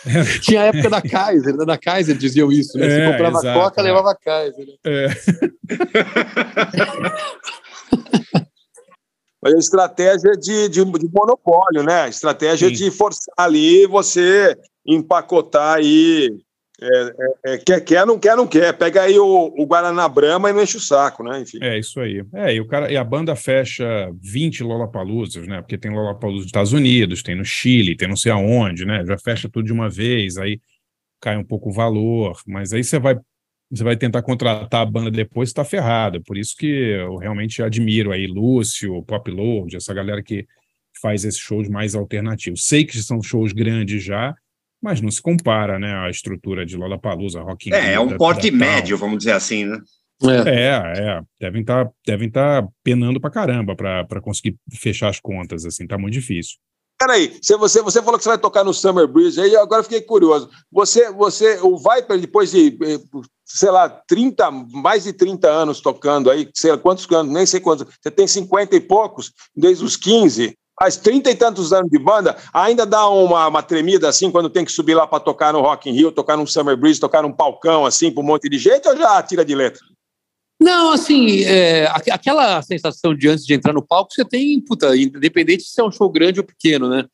tinha a época da Kaiser, né? Da Kaiser diziam isso, né? Você É, comprava exato, Coca, é. levava Kaiser. né? É. Mas a estratégia de, de, de monopólio, né? A estratégia Sim. de forçar ali você empacotar aí. É, é, é, quer, quer, não quer, não quer. Pega aí o, o Guaraná Brahma e não enche o saco, né? Enfim. É isso aí. É, e, o cara, e a banda fecha 20 Lollapaloozas, né? Porque tem Lollapalooza nos Estados Unidos, tem no Chile, tem não sei aonde, né? Já fecha tudo de uma vez, aí cai um pouco o valor, mas aí você vai você vai tentar contratar a banda depois, está ferrado. Por isso que eu realmente admiro aí Lúcio, Pop Load, essa galera que faz esses shows mais alternativos. Sei que são shows grandes já, mas não se compara, né, a estrutura de Lollapalooza, Rock in É, Rio, é um da- porte da médio, vamos dizer assim, né? É. É, é. Devem estar devem tá penando pra caramba para conseguir fechar as contas, assim, tá muito difícil. Peraí, você, você, você falou que você vai tocar no Summer Breeze, aí agora eu fiquei curioso. Você, você, o Viper, depois de, eh, sei lá, 30, mais de 30 anos tocando aí, sei lá quantos anos, nem sei quantos, você tem 50 e poucos, desde os 15, faz 30 e tantos anos de banda, ainda dá uma, uma tremida assim quando tem que subir lá para tocar no Rock in Rio, tocar num Summer Breeze, tocar num palcão assim, para um monte de gente, ou já tira de letra? Não, assim, é, aqu- aquela sensação de antes de entrar no palco, você tem, puta, independente se é um show grande ou pequeno, né?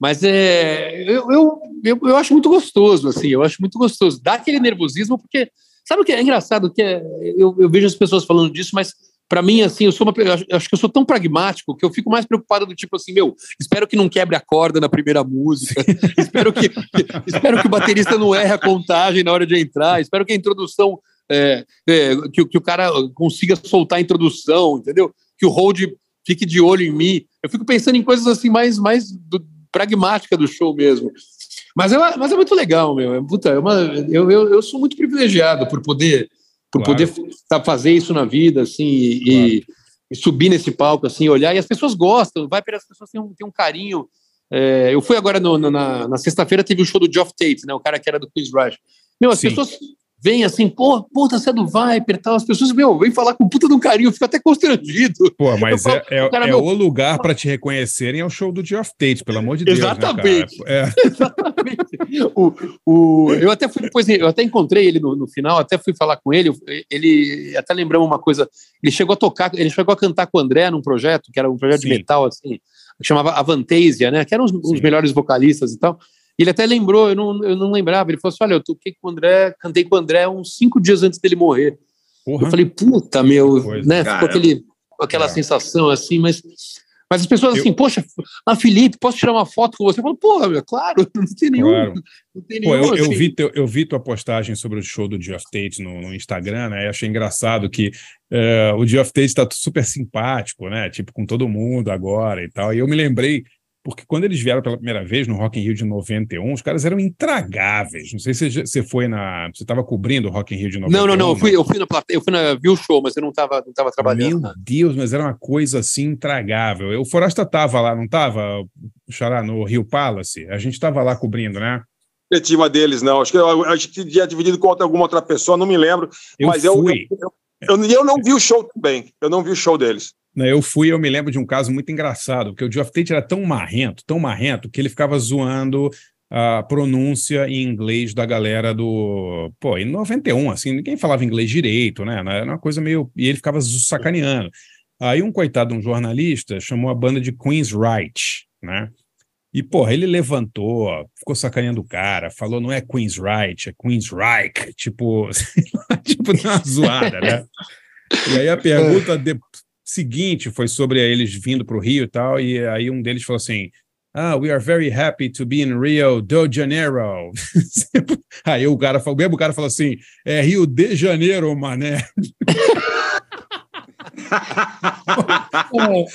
Mas é, eu, eu, eu, eu acho muito gostoso, assim, eu acho muito gostoso. Dá aquele nervosismo, porque, sabe o que é engraçado? Que é, eu, eu vejo as pessoas falando disso, mas para mim, assim, eu sou uma, eu acho- que eu sou tão pragmático que eu fico mais preocupado do tipo assim, meu, espero que não quebre a corda na primeira música, espero que, que- espero que o baterista não erre a contagem na hora de entrar, espero que a introdução é, é, que, o- que o cara consiga soltar a introdução, entendeu? Que o hold fique de olho em mim. Eu fico pensando em coisas assim mais, mais do, pragmática do show mesmo. Mas é, mas é muito legal, meu. É, puta, é uma, eu, eu, eu sou muito privilegiado por poder por Claro. poder fazer isso na vida, assim, e, e subir nesse palco, assim, olhar. E as pessoas gostam, vai para as pessoas têm um, têm um carinho É, eu fui agora no- na, na sexta-feira, teve o show do Geoff Tate, né? O cara que era do Queen's Rush. Meu, as Sim. pessoas vêm assim, pô, puta, você é do Viper tal. As pessoas, meu, vêm falar com puta de um carinho, eu fico até constrangido. Pô, mas Eu é, falo, é, cara, é meu- o lugar para te reconhecerem é o show do Geoff Tate, pelo amor de Deus. Exatamente. Né? É. Exatamente. O, o, eu até fui depois, eu até encontrei ele no, no final, até fui falar com ele. Ele até lembramos uma coisa. Ele chegou a tocar, ele chegou a cantar com o André num projeto, que era um projeto Sim. de metal, assim, que chamava Avantasia, né? Que eram os, os melhores vocalistas e tal. Ele até lembrou, eu não, eu não lembrava. Ele falou assim: olha, eu toquei com o André, cantei com o André uns cinco dias antes dele morrer. Porra. Eu falei, puta, meu, Coisa. né? Ficou Caramba. aquele, aquela É. sensação assim, mas. Mas as pessoas Eu- assim, poxa, ah, Felipe, posso tirar uma foto com você? Eu falo, porra, meu, claro, não tem nenhum. Claro. Não tem nenhum eu, eu assim. vi teu- eu vi tua postagem sobre o show do Geoff Tate no, no Instagram, né? E achei engraçado que eh, o Geoff Tate está super simpático, né? Tipo, com todo mundo agora e tal. E eu me lembrei, porque quando eles vieram pela primeira vez no Rock in Rio de 91, os caras eram intragáveis. Não sei se você- foi na. Você estava cobrindo o Rock in Rio de 91. Não, não, não. Eu fui, eu fui na plateia, eu fui na, vi o show, mas eu não estava não tava trabalhando. Meu Deus, mas era uma coisa assim intragável. O Forasta tava lá, não tava, Xará, no Rio Palace? A gente tava lá cobrindo, né? Efetiva deles, não. Acho que eu, acho que tinha dividido com outra- alguma outra pessoa, não me lembro. Eu mas eu, fui. eu, eu, eu não vi o show também. Eu não vi o show deles. Né, Eu fui, eu me lembro de um caso muito engraçado, porque o Geoff Tate era tão marrento, tão marrento, que ele ficava zoando a pronúncia em inglês da galera do. Pô, em 91, assim, ninguém falava inglês direito, né? Era uma coisa meio. E ele ficava sacaneando. Aí um coitado um jornalista chamou a banda de Queen's Right, né? E, porra, ele levantou, ficou sacaneando o cara, falou, não é Queen's Right, é Queen's Reich, tipo, tipo, deu uma zoada, né? E aí a pergunta de- seguinte foi sobre eles vindo para o Rio e tal, e aí um deles falou assim: Ah, we are very happy to be in Rio de Janeiro. aí o cara falou, mesmo o cara falou assim: é Rio de Janeiro, mané. O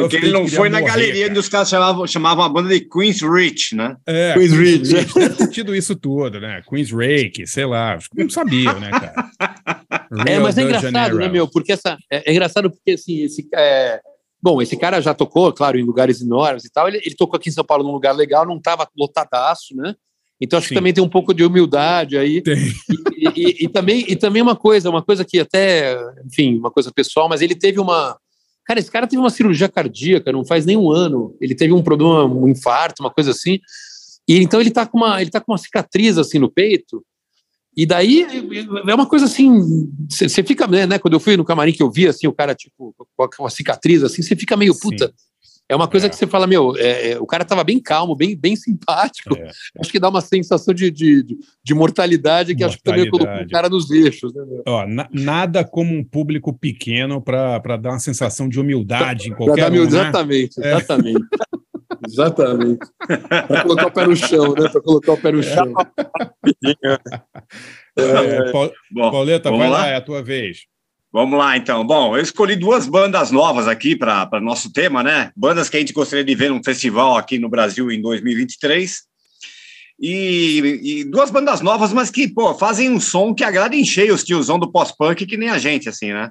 Porque ele não foi na morrer, galeria cara. onde os caras chamavam, chamavam a banda de Queen's Rich, né? É, Queen's Queen's. Deve ter tido isso tudo, né? Queen's Rake, sei lá, acho que não sabiam, né, cara? É, Rio mas é engraçado, Janeiro. né, meu? Porque essa. É, é engraçado porque, assim, esse. É, bom, esse cara já tocou, claro, em lugares enormes e tal. Ele, ele tocou aqui em São Paulo num lugar legal, não tava lotadaço, né? Então acho Sim. que também tem um pouco de humildade aí. Tem. E, e- e também, e também uma coisa, uma coisa que até, enfim, uma coisa pessoal, mas ele teve uma. Cara, esse cara teve uma cirurgia cardíaca, não faz nem um ano. Ele teve um problema, um infarto, uma coisa assim. E então ele tá com uma, ele tá com uma cicatriz assim no peito. E daí é uma coisa assim, você fica, né, né, Quando eu fui no camarim que eu vi assim o cara tipo com uma cicatriz assim, você fica meio puta. É uma coisa É. que você fala, meu, é, é, o cara tava bem calmo, bem, bem simpático. É. Acho que dá uma sensação de, de, de, de mortalidade que acho que também colocou o Mortalidade. cara nos eixos. Né? Ó, na- nada como um público pequeno para dar uma sensação de humildade em qualquer dar um, meu- né? Exatamente, É. exatamente. Exatamente. Pra colocar o pé no chão, né? Pra colocar o pé no chão. É, Paul- Bom, Pauleta, vamos vai lá? lá, é a tua vez. Vamos lá, então. Bom, eu escolhi duas bandas novas aqui para nosso tema, né? Bandas que a gente gostaria de ver num festival aqui no Brasil em 2023. E, e duas bandas novas, mas que, pô, fazem um som que agrada em cheio os tiozão do pós-punk, que nem a gente, assim, né?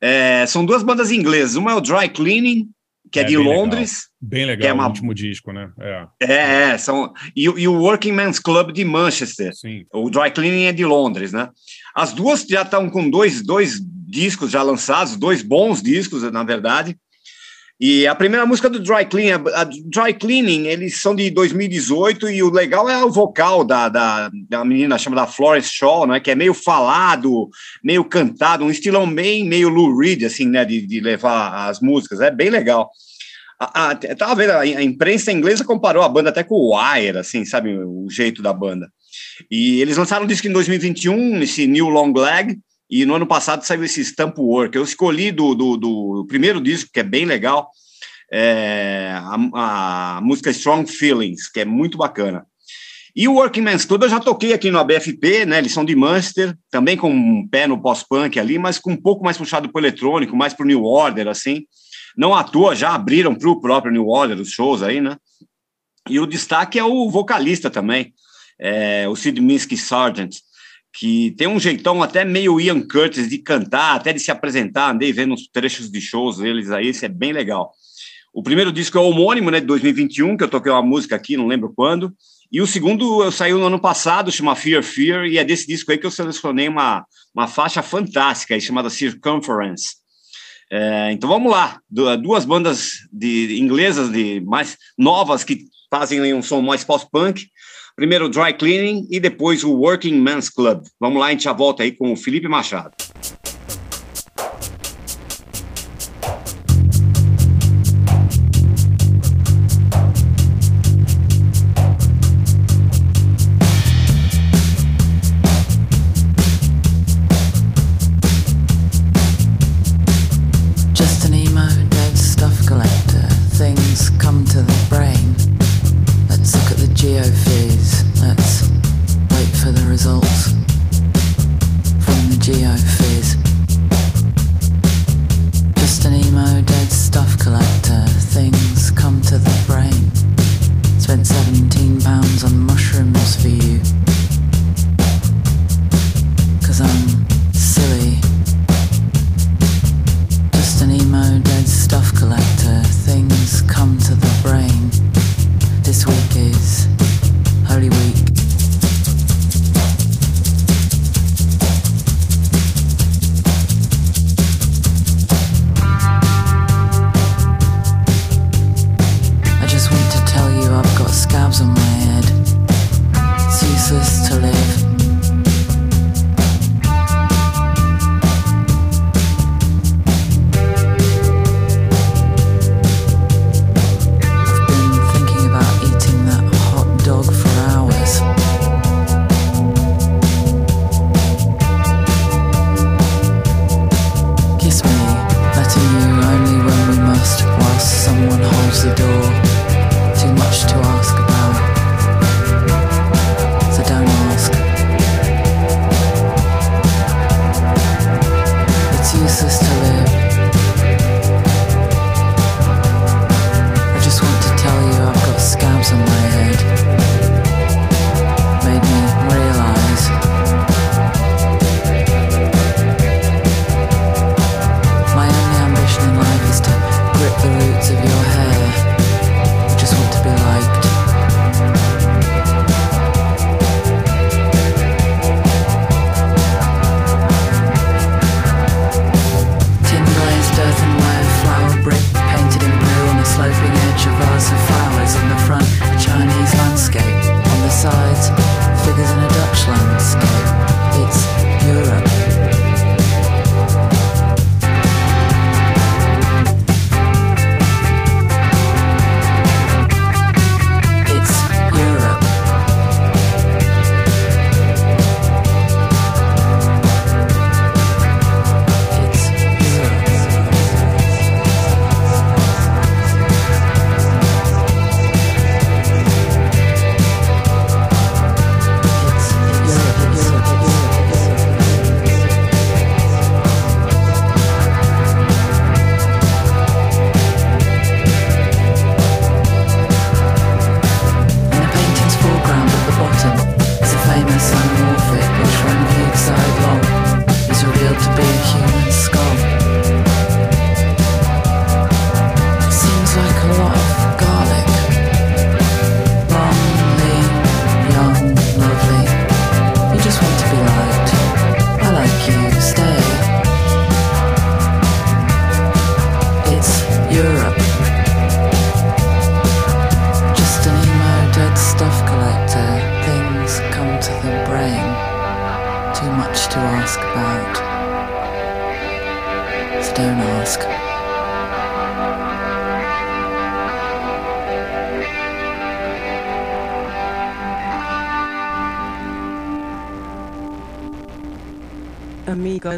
É, são duas bandas inglesas. Uma é o Dry Cleaning, que é, É de bem Londres. Bem legal, Que é uma- o último disco, né? É, É, é, são. E, o- e o Working Men's Club de Manchester. sim. O Dry Cleaning é de Londres, né? As duas já estão com dois, dois discos já lançados, dois bons discos, na verdade. E a primeira música do Dry Cleaning, a Dry Cleaning, eles são de 2018 e o legal é o vocal da, da, da menina chamada Florence Shaw, né? Que é meio falado, meio cantado, um estilão bem meio Lou Reed, assim, né? De, de levar as músicas, é bem legal. A, a, vendo, a imprensa inglesa comparou a banda até com o Wire, assim, sabe, o jeito da banda. E eles lançaram um disco em 2021, esse New Long Leg, e no ano passado saiu esse Stamp Work. Eu escolhi do, do, do primeiro disco, que é bem legal, é, a, a música Strong Feelings, que é muito bacana. E o Working Man's Club eu já toquei aqui no ABFP, né? Eles são de Manchester, também com um pé no pós-punk ali, mas com um pouco mais puxado para eletrônico, mais para o New Order, assim. Não à toa, já abriram para o próprio New Order os shows aí, né? E o destaque é o vocalista também, é, o Sid Minsky Sargent, que tem um jeitão até meio Ian Curtis de cantar, até de se apresentar, andei vendo uns trechos de shows deles aí, isso é bem legal. O primeiro disco é o homônimo, né, de 2021, que eu toquei uma música aqui, não lembro quando. E o segundo saiu no ano passado, chama Fear Fear, e é desse disco aí que eu selecionei uma, uma faixa fantástica aí, chamada Circumference. É, então vamos lá, Du- duas bandas de inglesas de mais novas que fazem um som mais pós-punk. Primeiro o Dry Cleaning e depois o Working Men's Club. Vamos lá, a gente já volta aí com o Felipe Machado.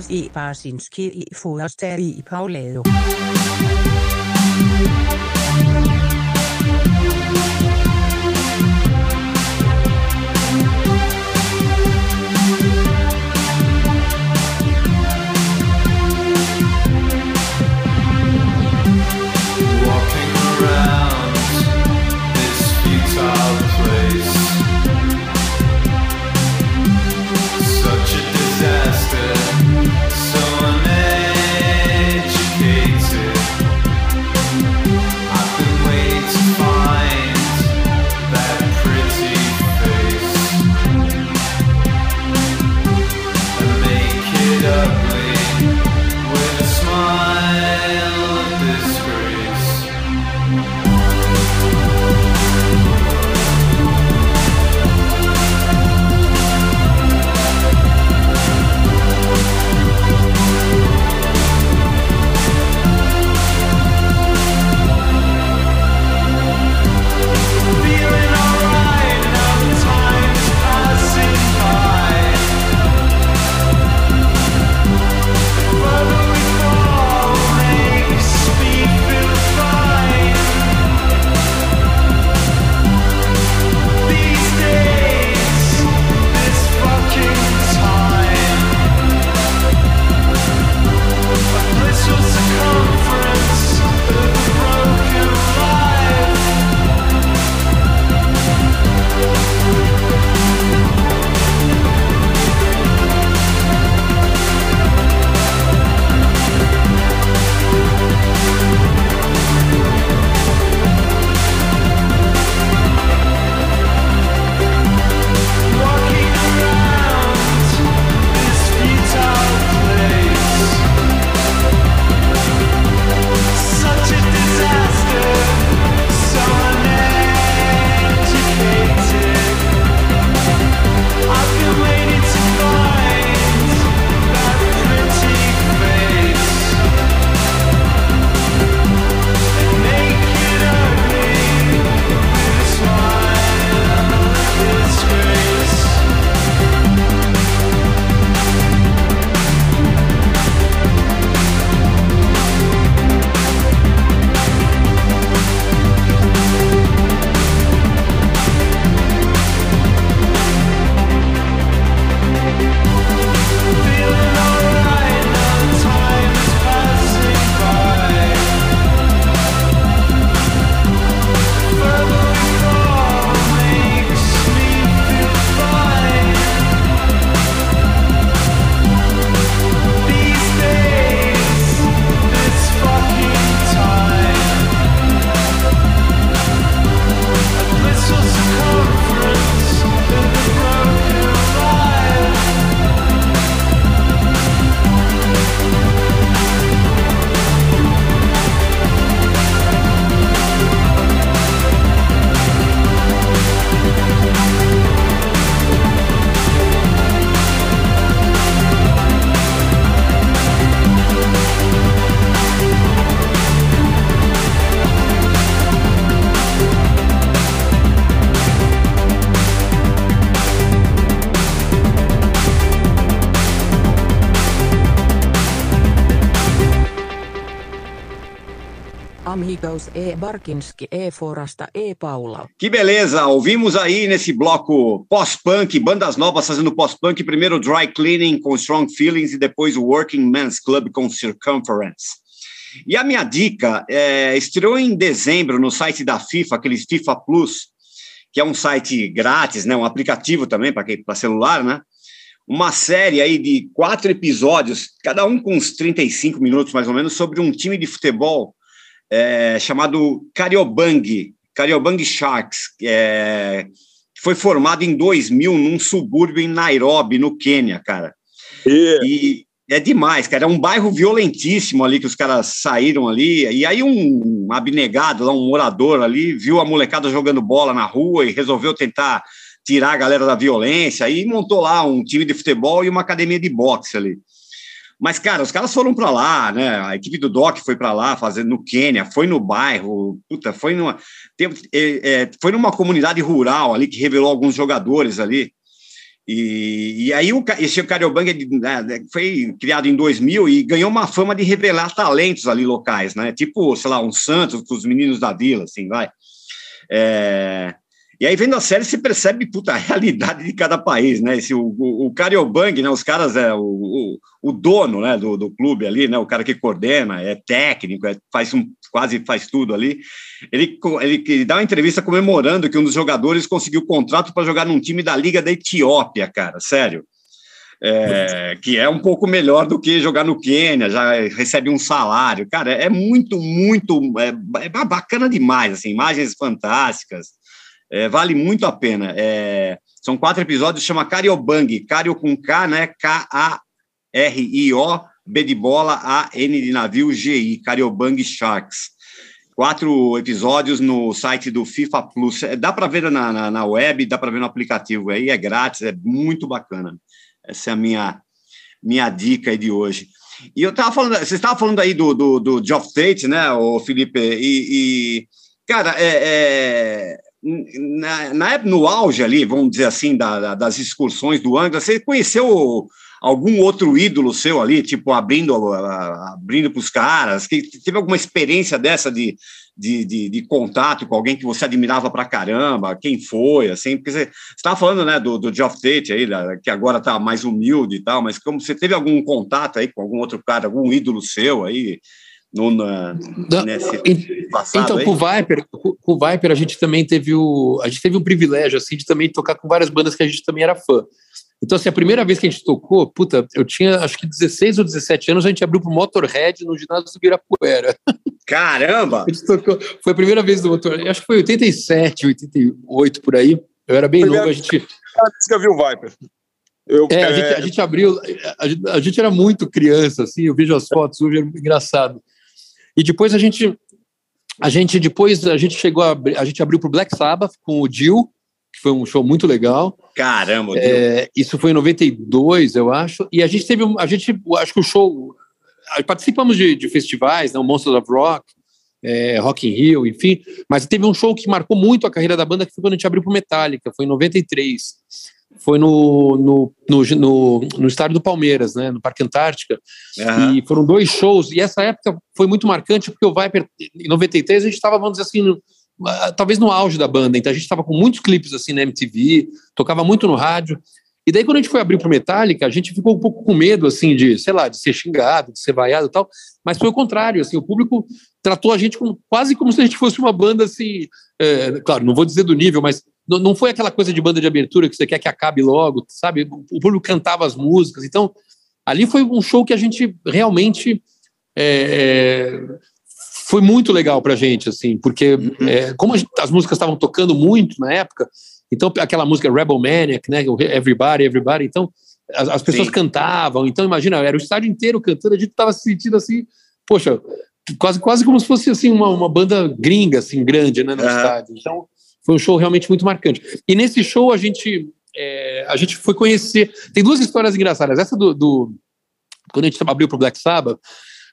Amigos i Barsinski i Forster i Paulado. Barkinski e Forasta e Paula. Que beleza! Ouvimos aí nesse bloco pós-punk, bandas novas fazendo pós-punk. Primeiro Dry Cleaning com Strong Feelings e depois o Working Men's Club com Circumference. E a minha dica é, estreou em dezembro no site da FIFA, aquele FIFA Plus, que é um site grátis, né, um aplicativo também para celular, né? Uma série aí de quatro episódios, cada um com uns 35 minutos mais ou menos, sobre um time de futebol é, chamado Kariobangi, Kariobangi Sharks, que, é, que foi formado em 2000 num subúrbio em Nairobi, no Quênia, cara. E é demais, cara. É um bairro violentíssimo ali que os caras saíram ali. E aí um abnegado, lá, um morador ali, viu a molecada jogando bola na rua e resolveu tentar tirar a galera da violência. E montou lá um time de futebol e uma academia de boxe ali. Mas, cara, os caras foram para lá, né? A equipe do Doc foi para lá, fazendo no Quênia, foi no bairro, puta, foi numa, é, é, foi numa comunidade rural ali que revelou alguns jogadores ali. E, e aí o, esse Cariobanca né, foi criado em 2000 e ganhou uma fama de revelar talentos ali locais, né? Tipo, sei lá, um Santos com os meninos da vila, assim, vai. É, e aí, vendo a série, se percebe puta, a realidade de cada país, né? Esse, o, o, o né? Os caras, é, o, o, o dono né, do, do clube ali, né? O cara que coordena, é técnico, é, faz um, quase faz tudo ali. Ele, ele, que dá uma entrevista comemorando que um dos jogadores conseguiu contrato para jogar num time da Liga da Etiópia, cara, sério. É, que é um pouco melhor do que jogar no Quênia, já recebe um salário. Cara, é muito, muito é, é bacana demais, assim, imagens fantásticas. É, vale muito a pena. É, são quatro episódios, chama Cariobang, Cario com K, né? K-A-R-I-O, B de bola, A-N de navio, G-I, Cariobang Sharks. Quatro episódios no site do FIFA Plus. É, dá para ver na, na, na web, dá para ver no aplicativo aí, é grátis, é muito bacana. Essa é a minha, minha dica de hoje. E eu estava falando, você estava falando aí do, do, do Geoff Tate, né, o Felipe? E, e, cara, é, é, na, na no auge ali, vamos dizer assim, da, da- das excursões do Angra, você conheceu algum outro ídolo seu ali, tipo, abrindo abrindo para os caras? Que teve alguma experiência dessa de, de, de, de contato com alguém que você admirava pra caramba? Quem foi, assim? Porque você estava falando, né, do, do Geoff Tate aí, que agora está mais humilde e tal, mas como você teve algum contato aí com algum outro cara, algum ídolo seu aí, no, na, nesse passado Então, aí? com o Viper, com o Viper a gente também teve o, a gente teve um privilégio assim de também tocar com várias bandas que a gente também era fã. Então, assim, a primeira vez que a gente tocou, puta, eu tinha acho que 16 ou 17 anos, a gente abriu pro Motorhead no ginásio do Ibirapuera. Caramba! A gente tocou, foi a primeira vez do Motorhead, acho que foi 87, 88 por aí. Eu era bem Primeira- novo, a gente vez que eu vi o Viper. Eu, é, a, é, gente, a gente abriu, a gente, a gente era muito criança, assim, eu vejo as fotos hoje, é engraçado. E depois a gente, a gente depois a gente chegou a, a gente abriu pro Black Sabbath com o Dio, que foi um show muito legal. Caramba, É, isso foi em 92, eu acho. E a gente teve, um- a gente, acho que o show, participamos de, de festivais, né, o Monsters of Rock, é, Rock in Rio, enfim. Mas teve um show que marcou muito a carreira da banda, que foi quando a gente abriu pro Metallica, foi em 93. Foi no, no, no, no, no estádio do Palmeiras, né, no Parque Antártica. Aham. E foram dois shows. E essa época foi muito marcante, porque o Viper, em 93, a gente estava, vamos dizer assim, talvez no auge da banda. Então a gente estava com muitos clipes assim na MTV, tocava muito no rádio. E daí, quando a gente foi abrir pro Metallica, a gente ficou um pouco com medo, assim, de, sei lá, de ser xingado, de ser vaiado e tal. Mas foi o contrário, assim, o público tratou a gente como, quase como se a gente fosse uma banda, assim, é, claro, não vou dizer do nível, mas não, foi aquela coisa de banda de abertura que você quer que acabe logo, sabe? O público cantava as músicas. Então, ali foi um show que a gente realmente é, é, foi muito legal pra gente, assim, porque é, como gente- as músicas estavam tocando muito na época, então aquela música Rebel Maniac, né, Everybody, Everybody, então as, as pessoas Sim. cantavam, então imagina, era o estádio inteiro cantando, a gente tava se sentindo assim, poxa, quase, quase como se fosse assim uma, uma banda gringa, assim, grande, né, no Aham. estádio. Então foi um show realmente muito marcante. E nesse show a gente é, a gente foi conhecer. Tem duas histórias engraçadas. Essa do, do- quando a gente abriu pro Black Sabbath,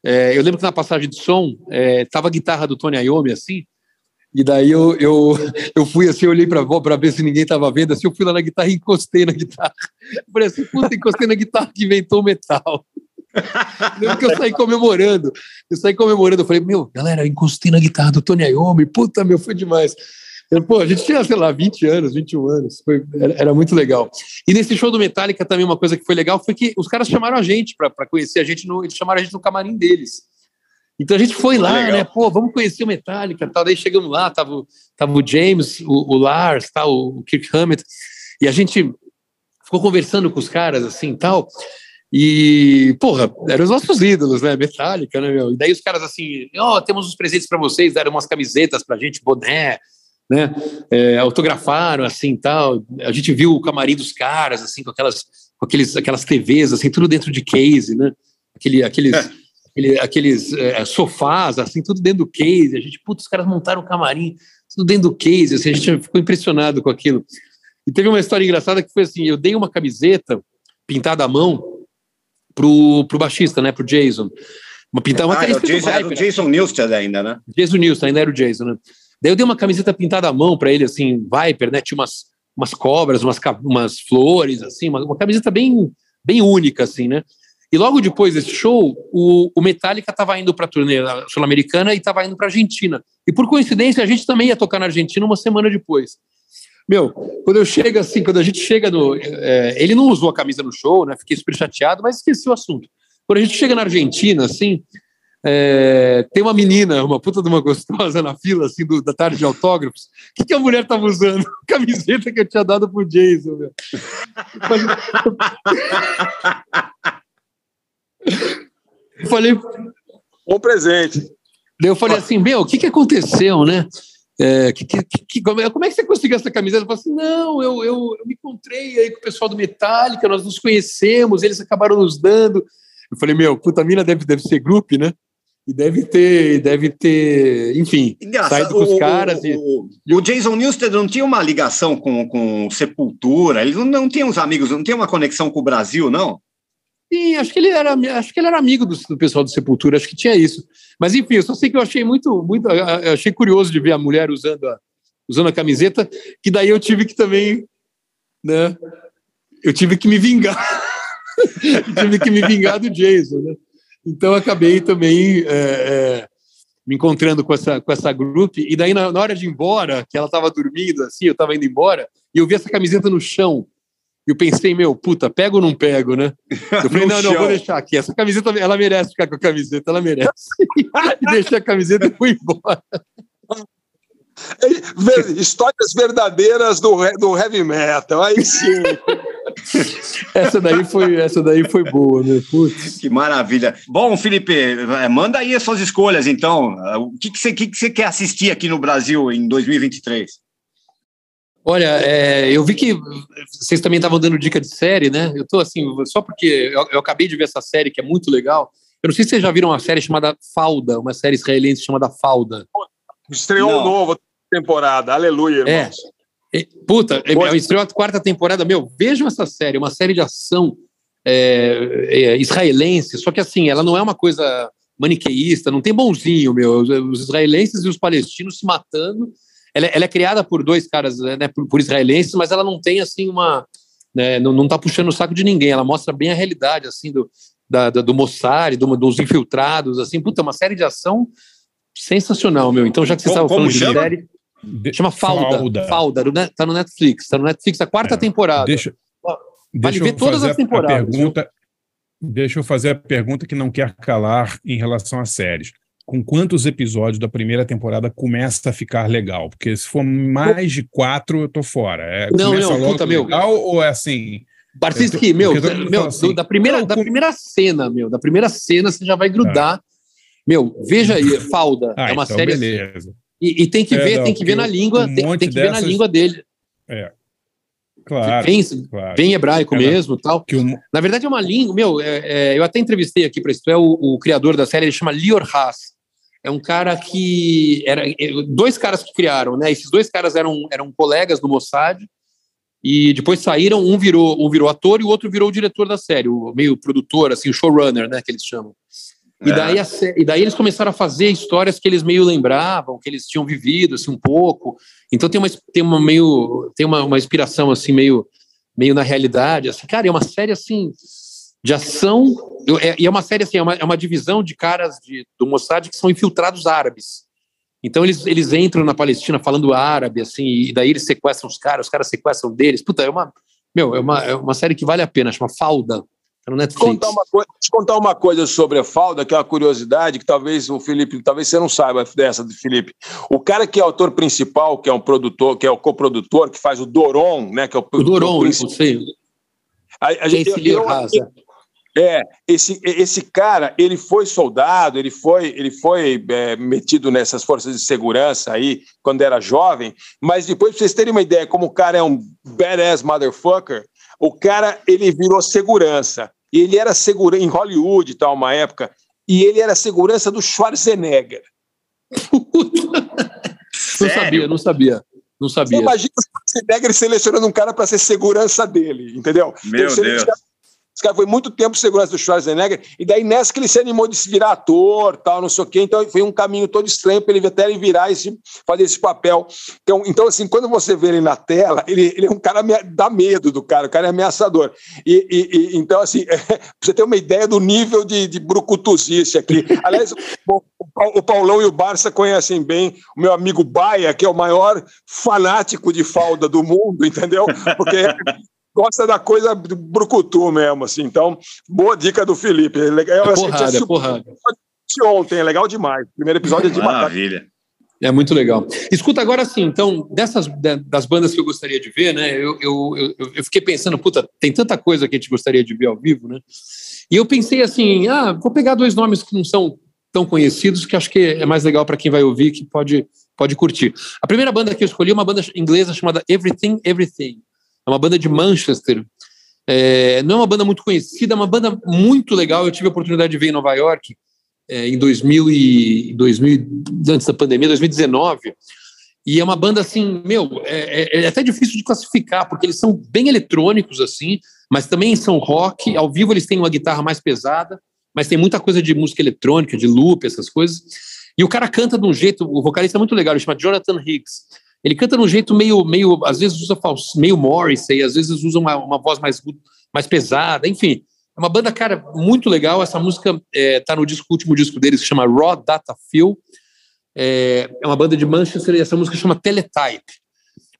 é, eu lembro que na passagem de som é, a guitarra do Tony Iommi assim. E daí eu, eu, eu fui assim, eu olhei pra ver se ninguém tava vendo, assim, eu fui lá na guitarra e encostei na guitarra. Eu falei assim, puta, encostei na guitarra que inventou o metal. Lembro que eu saí comemorando. Eu saí comemorando. Eu falei, meu, galera, eu encostei na guitarra do Tony Iommi. Puta, meu, foi demais. Eu, pô, a gente tinha, sei lá, 20 anos, 21 anos. Foi, era, era muito legal. E nesse show do Metallica também uma coisa que foi legal foi que os caras chamaram a gente para conhecer a gente. No, eles chamaram a gente no camarim deles. Então a gente foi lá, Legal. né? Pô, vamos conhecer o Metallica tal. Daí chegamos lá, tava, o- tava o James, o, o Lars, tal, o Kirk Hammett. E a gente ficou conversando com os caras, assim, tal. E, porra, eram os nossos ídolos, né? Metallica, né, meu? E daí os caras, assim, ó, temos uns presentes para vocês, deram umas camisetas pra gente, boné, né? É, autografaram, assim, tal. A gente viu o camarim dos caras, assim, com aquelas, com aqueles, aquelas TVs, assim, tudo dentro de case, né? Aquele, aqueles, aquele- aqueles é, sofás, assim, tudo dentro do case. A gente, putz, os caras montaram o camarim, tudo dentro do case, assim, a gente ficou impressionado com aquilo. E teve uma história engraçada que foi assim, eu dei uma camiseta pintada à mão pro, pro baixista, né, pro Jason. Uma pintada, uma Ah, é Jason, era o Viper, Jason Newsted ainda, né? Jason Nilsson, ainda era o Jason, né? Daí eu dei uma camiseta pintada à mão para ele, assim, Viper, né? Tinha umas, umas cobras, umas, umas flores, assim, uma, uma camiseta bem, bem única, assim, né? E logo depois desse show, o, o Metallica estava indo para a turnê sul-americana e estava indo para Argentina. E por coincidência, a gente também ia tocar na Argentina uma semana depois. Meu, quando eu chego assim, quando a gente chega no. é, ele não usou a camisa no show, né? Fiquei super chateado, mas esqueci o assunto. Quando a gente chega na Argentina, assim, é, tem uma menina, uma puta de uma gostosa na fila, assim, do- da tarde de autógrafos. O que, que a mulher tava usando? Camiseta que eu tinha dado pro Jason, meu. Eu falei. Bom presente. Eu falei assim, meu, o que, que aconteceu, né? É, que, que- como, é, como é que você conseguiu essa camiseta? Eu falei assim, não, eu, eu, eu me encontrei aí com o pessoal do Metallica, nós nos conhecemos, eles acabaram nos dando. Eu falei, meu, puta, a mina deve, deve ser grupo, né? E deve ter, deve ter, enfim, saído com os o, caras. o, e, o, o Jason Newsted não tinha uma ligação com, com Sepultura, eles não, não tinham uns amigos, não tinha uma conexão com o Brasil, não? Sim, acho que ele era, acho que ele era amigo do, do pessoal do Sepultura, acho que tinha isso. Mas enfim, eu só sei que eu achei muito, muito, eu achei curioso de ver a mulher usando a, usando a camiseta, que daí eu tive que também, né? Eu tive que me vingar, tive que me vingar do Jason, né? Então eu acabei também é, é, me encontrando com essa com essa grupo e daí na, na hora de ir embora, que ela estava dormindo assim, eu estava indo embora e eu vi essa camiseta no chão. E eu pensei, meu, puta, pego ou não pego, né? Eu falei, não, não, chão. vou deixar aqui. Essa camiseta, ela merece ficar com a camiseta, ela merece. e deixei a camiseta e fui embora. Ver- Histórias verdadeiras do, do heavy metal. Aí sim. Essa daí foi, essa daí foi boa, né? Putz. Que maravilha. Bom, Felipe, eh, manda aí as suas escolhas, então. Ah, O que, que, você, que, que você quer assistir aqui no Brasil em 2023? Olha, é, eu vi que vocês também estavam dando dica de série, né? Eu tô assim, só porque eu, eu acabei de ver essa série que é muito legal. Eu não sei se vocês já viram uma série chamada Falda, uma série israelense chamada Falda. Estreou Não. um novo temporada. Aleluia, É. irmãos. É, Puta, é, é, estreou a quarta temporada. Meu, vejam essa série, uma série de ação é, é, israelense, só que assim, ela não é uma coisa maniqueísta, não tem bonzinho, meu. Os, israelenses e os palestinos se matando. Ela, é- ela é criada por dois caras, né, por, por israelenses, mas ela não tem assim uma. né, não, não tá puxando o saco de ninguém, ela mostra bem a realidade, assim, do, da, da- do Mossad, do- dos infiltrados, assim, puta, uma série de ação sensacional, meu. Então, já que vocês Como- estavam falando como de chama? Chama Falda. Falda. Falda. do Net- tá no Netflix. Tá no Netflix, a quarta temporada. Deixa, Vale deixa eu ver todas fazer as temporadas. A pergunta, deixa eu fazer a pergunta que não quer calar em relação às séries. Com quantos episódios da primeira temporada começa a ficar legal? Porque se for mais de quatro, eu tô fora. É, Não, não, logo puta, meu. legal ou é assim? Barcinski, meu, meu assim, do- da, primeira, não, da com- primeira cena, meu, da primeira cena você já vai grudar. Meu, veja aí, Falda. Ah, é uma então série. assim. E, e tem que É, ver, não, tem que ver na língua, um tem, tem que ver na dessas- língua dele. É. Claro. Bem, claro. bem hebraico É, mesmo tal. O- Na verdade, é uma língua. Meu, é- é, eu até entrevistei aqui para isso. É o, o criador da série, ele chama Lior Haas. É um cara que. Era, é, dois caras que criaram, né? Esses dois caras eram, eram colegas do Mossad. E depois saíram, um virou, um virou ator e o outro virou o diretor da série, o meio produtor, assim, o showrunner, né, que eles chamam. E É. daí, a e daí eles começaram a fazer histórias que eles meio lembravam, que eles tinham vivido, assim, um pouco. Então tem uma, tem uma meio, tem uma, uma inspiração, assim, meio, meio na realidade, assim. Cara, é uma série, assim, de ação. é- E é uma série assim, é uma, é uma divisão de caras de, do Mossad que são infiltrados árabes. Então eles, eles entram na Palestina falando árabe, assim, e daí eles sequestram os caras, os caras sequestram deles. Puta, é uma, meu, é uma, é uma série que vale a pena, chama Falda. Tá no Netflix. Contar uma coisa, deixa eu contar uma coisa sobre a Falda, que é uma curiosidade, que talvez o Felipe, talvez você não saiba dessa do Felipe. O cara que é autor principal, que é um produtor, que é o coprodutor, que faz o Doron, né? Que é o, O Doron, eu principal. não sei. A, a gente, Esse eu- eu- é, esse, esse cara, ele foi soldado, ele foi, ele foi é, metido nessas forças de segurança aí quando era jovem, mas depois, pra vocês terem uma ideia, como o cara é um badass motherfucker, o cara, ele virou segurança. E ele era segurança em Hollywood e tal, uma época, e ele era segurança do Schwarzenegger. Não sabia, não sabia. Não Você sabia. imagina o Schwarzenegger selecionando um cara para ser segurança dele, entendeu? Meu Então, Deus. Esse cara, foi muito tempo segurança do Schwarzenegger, e daí nessa que ele se animou de se virar ator, tal, não sei o quê, então foi um caminho todo estranho para ele até ele virar esse, fazer esse papel. Então, então, assim, quando você vê ele na tela, ele, ele é um cara, dá medo do cara, o cara é ameaçador. E, e- e- então, assim, pra você ter uma ideia do nível de, de brucutuzice aqui. Aliás, o- o Paulão e o Barça conhecem bem o meu amigo Baia, que é o maior fanático de falda do mundo, entendeu? Porque gosta da coisa do brucutu mesmo, assim. Então, boa dica do Felipe. É legal. É porrada, é porrada. ontem, é legal demais. O primeiro episódio é de matar. Maravilha. É muito legal. Escuta, agora sim, então, dessas da- das bandas que eu gostaria de ver, né? Eu, eu, eu, eu fiquei pensando, puta, tem tanta coisa que a gente gostaria de ver ao vivo, né? E eu pensei assim, ah, vou pegar dois nomes que não são tão conhecidos, que acho que é mais legal para quem vai ouvir, que pode, pode curtir. A primeira banda que eu escolhi é uma banda inglesa chamada Everything Everything. É uma banda de Manchester. É, não é uma banda muito conhecida, é uma banda muito legal. Eu tive a oportunidade de ver em Nova York é, em 2000 e 2000, antes da pandemia, 2019. E é uma banda assim, meu, é, é- é até difícil de classificar, porque eles são bem eletrônicos, assim, mas também são rock. Ao vivo eles têm uma guitarra mais pesada, mas tem muita coisa de música eletrônica, de loop, essas coisas. E o cara canta de um jeito, o vocalista é muito legal, ele chama Jonathan Higgs. Ele canta de um jeito meio, meio às vezes usa meio Morrissey, às vezes usa uma, uma voz mais, mais pesada, enfim. É uma banda, cara, muito legal. Essa música está no disco, último disco deles, que chama Raw Data Feel. É, é uma banda de Manchester e essa música chama Teletype.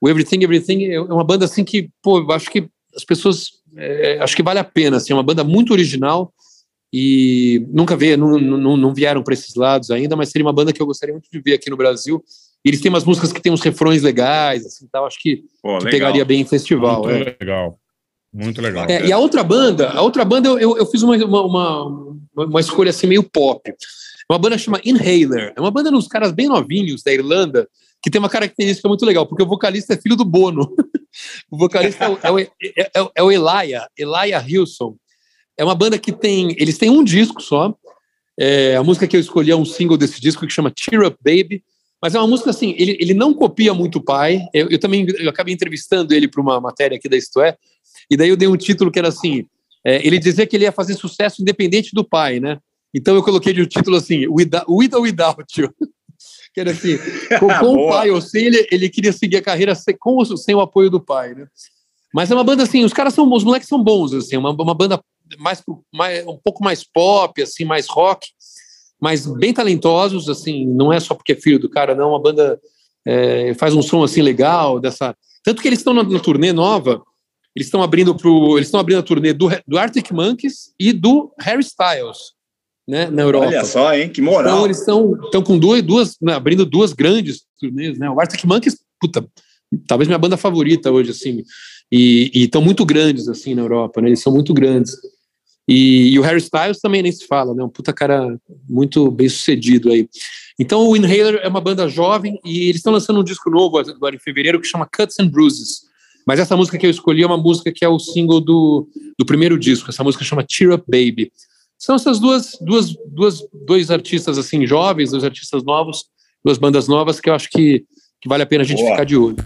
O Everything Everything é uma banda assim que, pô, eu acho que as pessoas, é, acho que vale a pena, assim, é uma banda muito original e nunca vê, não, não, não vieram para esses lados ainda, mas seria uma banda que eu gostaria muito de ver aqui no Brasil. E eles têm umas músicas que têm uns refrões legais, assim, tal, acho que, Pô, que pegaria bem em festival. Muito é. legal. Muito legal. É, e a outra banda, a outra banda eu, eu, eu fiz uma, uma, uma, uma escolha assim meio pop. Uma banda chama Inhaler. É uma banda dos caras bem novinhos da Irlanda, que tem uma característica muito legal, porque o vocalista é filho do Bono. o vocalista é o, é, o, é, o- é o Elia, Elia Hilson. É uma banda que tem. Eles têm um disco só. É, a música que eu escolhi é um single desse disco que chama Cheer Up Baby. Mas é uma música assim, ele, ele não copia muito o pai. Eu, eu também eu acabei entrevistando ele para uma matéria aqui da Isto É, e daí eu dei um título que era assim: é, ele dizia que ele ia fazer sucesso independente do pai, né? Então eu coloquei de um título assim: With, with or Without You. que era assim: com, com o pai ou sem, ele, ele queria seguir a carreira sem, com sem o apoio do pai, né? Mas é uma banda assim, os caras são, os moleques são bons, assim, uma, uma banda mais, mais um pouco mais pop, assim, mais rock, mas bem talentosos, assim, não é só porque é filho do cara, não, uma banda é, faz um som assim legal, dessa, tanto que eles estão na, na turnê nova, eles estão abrindo pro, eles estão abrindo a turnê do, do Arctic Monkeys e do Harry Styles, né, na Europa. Olha só, hein? Que moral. Então eles estão estão com duas, duas né, abrindo duas grandes turnês, né? O Arctic Monkeys, puta, talvez minha banda favorita hoje, assim, e estão muito grandes assim na Europa, né? Eles são muito grandes. E, e o Harry Styles também nem se fala, né? Um puta cara muito bem sucedido aí. Então o Inhaler é uma banda jovem e eles estão lançando um disco novo agora em fevereiro que chama Cuts and Bruises. Mas essa música que eu escolhi é uma música que é o single do, do primeiro disco. Essa música chama Cheer Up Baby. São essas duas, duas, duas, dois artistas assim jovens, dois artistas novos, duas bandas novas que eu acho que, que vale a pena a gente Boa. ficar de olho.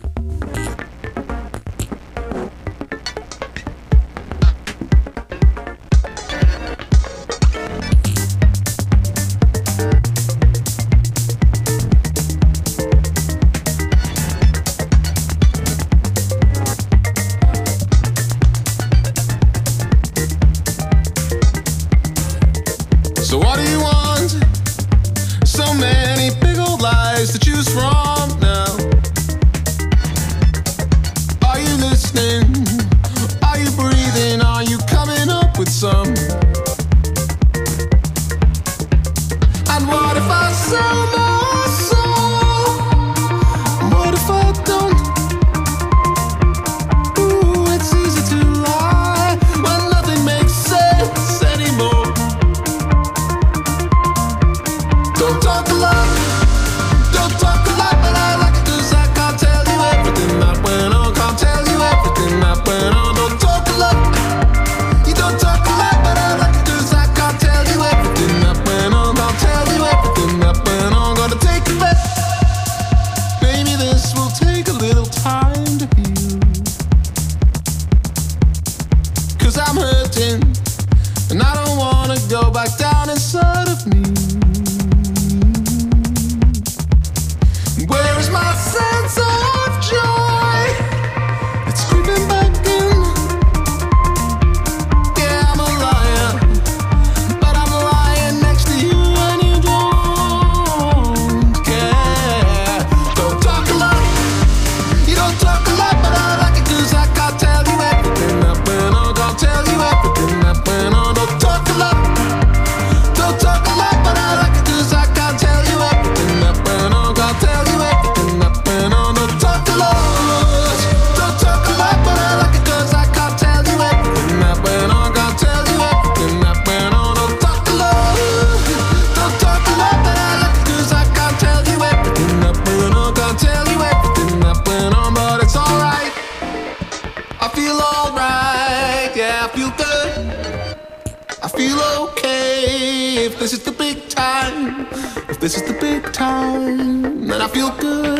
if this is the big time, if this is the big time, then I feel good.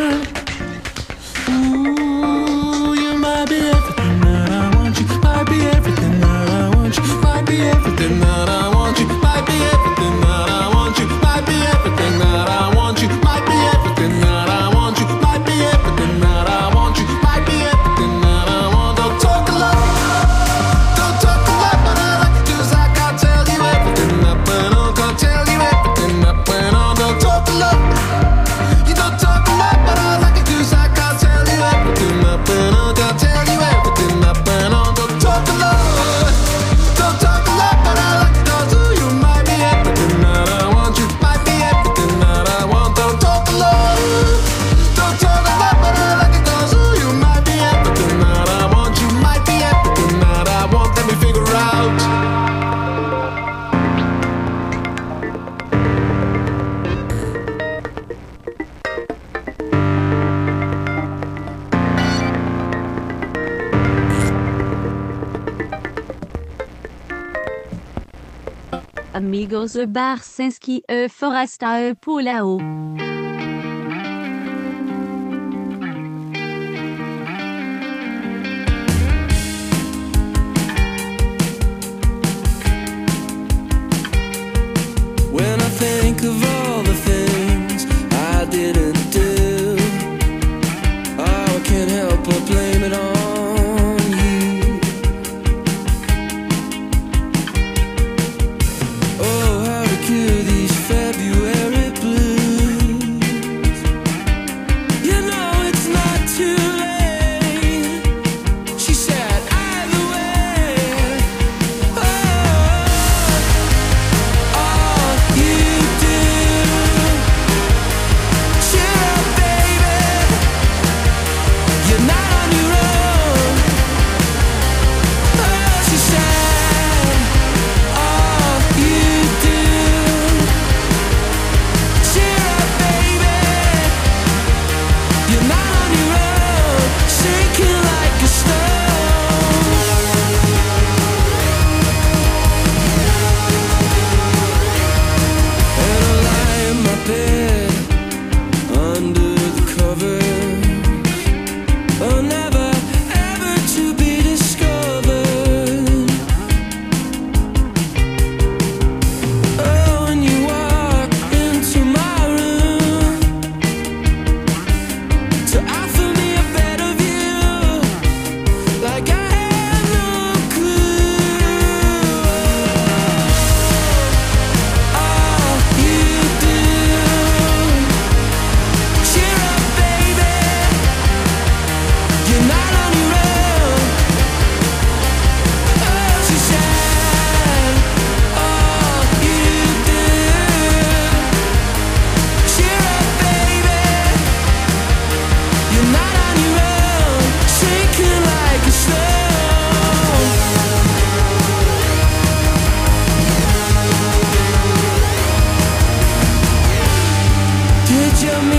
Barsinski e Forasta e Polao.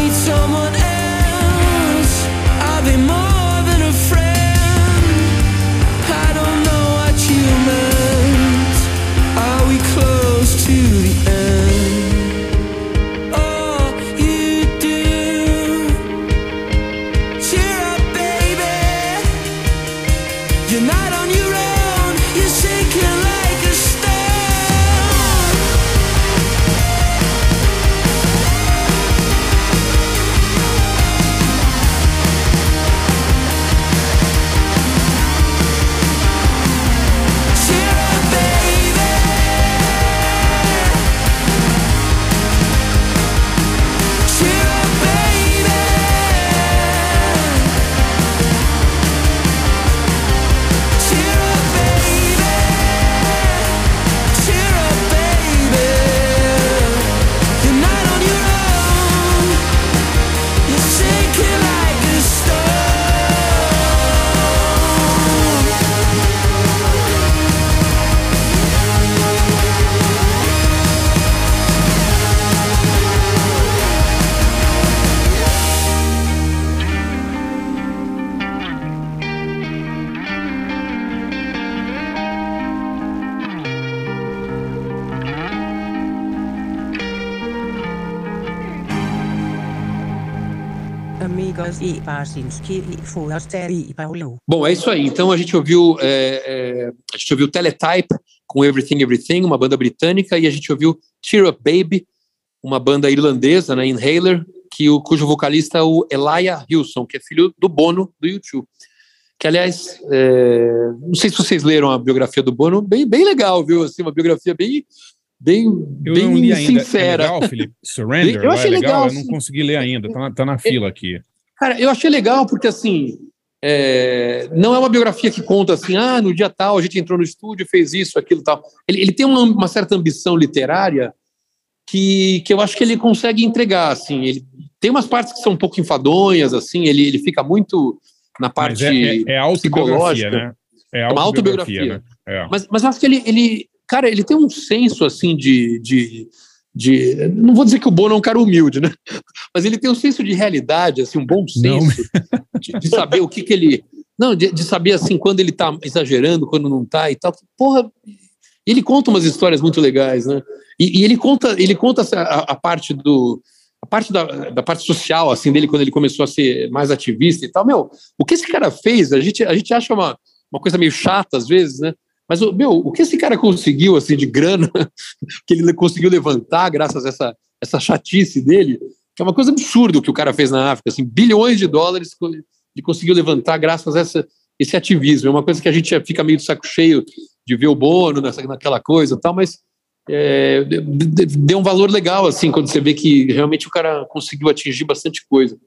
need someone E Paulo. Bom, é isso aí. Então a gente ouviu é, é, a gente ouviu Teletype com Everything Everything, uma banda britânica, e a gente ouviu Cheer Up Baby, uma banda irlandesa, né, Inhaler, que o, cujo vocalista é o Elijah Hilson, que é filho do Bono do YouTube. Que, aliás, é, não sei se vocês leram a biografia do Bono, bem, bem legal, viu? Assim, uma biografia bem, bem, Eu bem ainda. sincera. É legal, Felipe? Surrender? Eu achei é legal? legal, Eu não consegui ler ainda, tá na, tá na fila aqui. Cara, eu achei legal porque, assim, é, não é uma biografia que conta assim, ah, no dia tal a gente entrou no estúdio, fez isso, aquilo tal. Ele, ele tem uma, uma certa ambição literária que, que eu acho que ele consegue entregar, assim. Ele tem umas partes que são um pouco enfadonhas, assim, ele, ele fica muito na parte Mas é, é, é psicológica. né? É uma autobiografia, autobiografia. né? É. Mas, mas eu acho que ele, ele, cara, ele tem um senso assim de, de, de, não vou dizer que o Bono é um cara humilde, né? Mas ele tem um senso de realidade, assim, um bom senso de, de saber o que que ele, não, de, de saber assim quando ele tá exagerando, quando não tá e tal. Porra, ele conta umas histórias muito legais, né? E, e ele conta, ele conta a, a parte do a parte da, da parte social assim dele quando ele começou a ser mais ativista e tal. Meu, o que esse cara fez? A gente a gente acha uma uma coisa meio chata às vezes, né? Mas meu, o que esse cara conseguiu assim de grana que ele conseguiu levantar graças a essa essa chatice dele, que é uma coisa absurda o que o cara fez na África, assim, bilhões de dólares ele conseguiu levantar graças a essa, esse ativismo. É uma coisa que a gente fica meio de saco cheio de ver o Bono nessa, naquela coisa tal, mas é, de- de- deu um valor legal, assim, quando você vê que realmente o cara conseguiu atingir bastante coisa.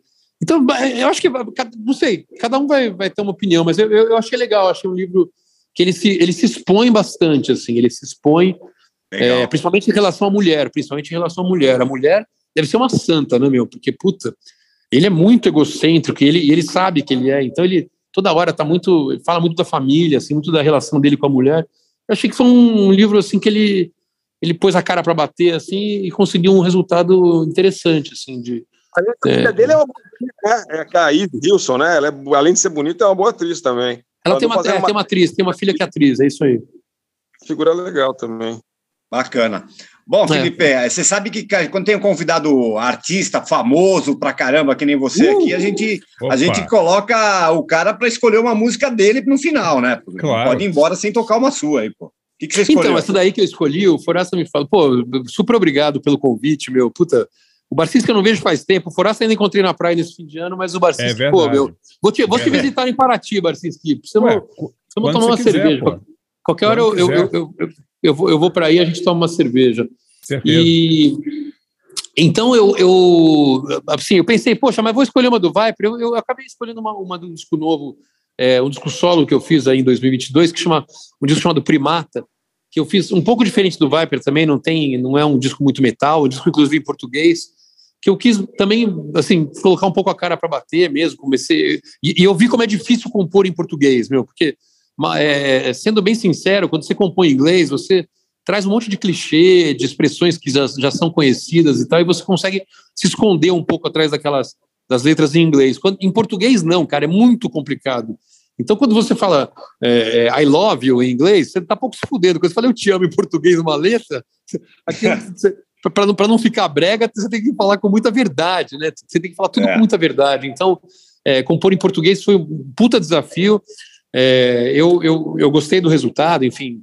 Então, eu acho que, não sei, cada um vai, vai ter uma opinião, mas eu, eu achei legal, achei um livro que ele se, ele se expõe bastante, assim, ele se expõe, é, principalmente em relação à mulher, principalmente em relação à mulher. A mulher deve ser uma santa, né, meu? Porque, puta, ele é muito egocêntrico, e ele, ele sabe que ele é, então ele toda hora tá muito, ele fala muito da família, assim, muito da relação dele com a mulher. Eu achei que foi um livro, assim, que ele, ele pôs a cara para bater, assim, e conseguiu um resultado interessante, assim, de... A filha dele é uma boa atriz, né? É a Eve Wilson, né? Ela é, além de ser bonita, é uma boa atriz também. Ela tem uma, é, tem uma atriz, tem uma filha que é atriz, é isso aí. figura legal também. Bacana. Bom, Felipe, você sabe que quando tem um convidado artista famoso pra caramba, que nem você aqui, a gente, Opa. a gente coloca o cara pra escolher uma música dele no final, né? Claro. Pode ir embora sem tocar uma sua aí, pô. O que, que você escolheu? Então, essa daí que eu escolhi, o Forasta me falou, pô, super obrigado pelo convite, meu, puta. O Barcisca eu não vejo faz tempo, o Forasta ainda encontrei na praia nesse fim de ano, mas o Barcisca, É pô, verdade. meu, vou te, vou te Verdade. visitar em Paraty, Barcisca, precisamos, Ué, precisamos tomar uma quiser, cerveja. pô. Qualquer hora eu, eu, eu, eu, vou, eu vou para aí e a gente toma uma cerveja. Certeza. E então eu, eu assim, eu pensei, poxa, mas vou escolher uma do Viper. Eu, eu acabei escolhendo uma, uma do disco novo, é, um disco solo que eu fiz aí em 2022, que chama um disco chamado Primata, que eu fiz um pouco diferente do Viper também, não tem, não é um disco muito metal, um disco inclusive em português, que eu quis também, assim, colocar um pouco a cara para bater mesmo, comecei e, e eu vi como é difícil compor em português, meu, porque é, sendo bem sincero, quando você compõe em inglês, você traz um monte de clichê, de expressões que já, já são conhecidas e tal, e você consegue se esconder um pouco atrás daquelas das letras em inglês. Quando, em português, não, cara, é muito complicado. Então, quando você fala é, é, I love you em inglês, você tá pouco se fudendo. Quando você fala eu te amo em português numa letra, para não, pra não ficar brega, você tem que falar com muita verdade, né? Você tem que falar tudo com muita verdade. Então, é, compor em português foi um puta desafio. É, eu, eu, eu gostei do resultado, enfim,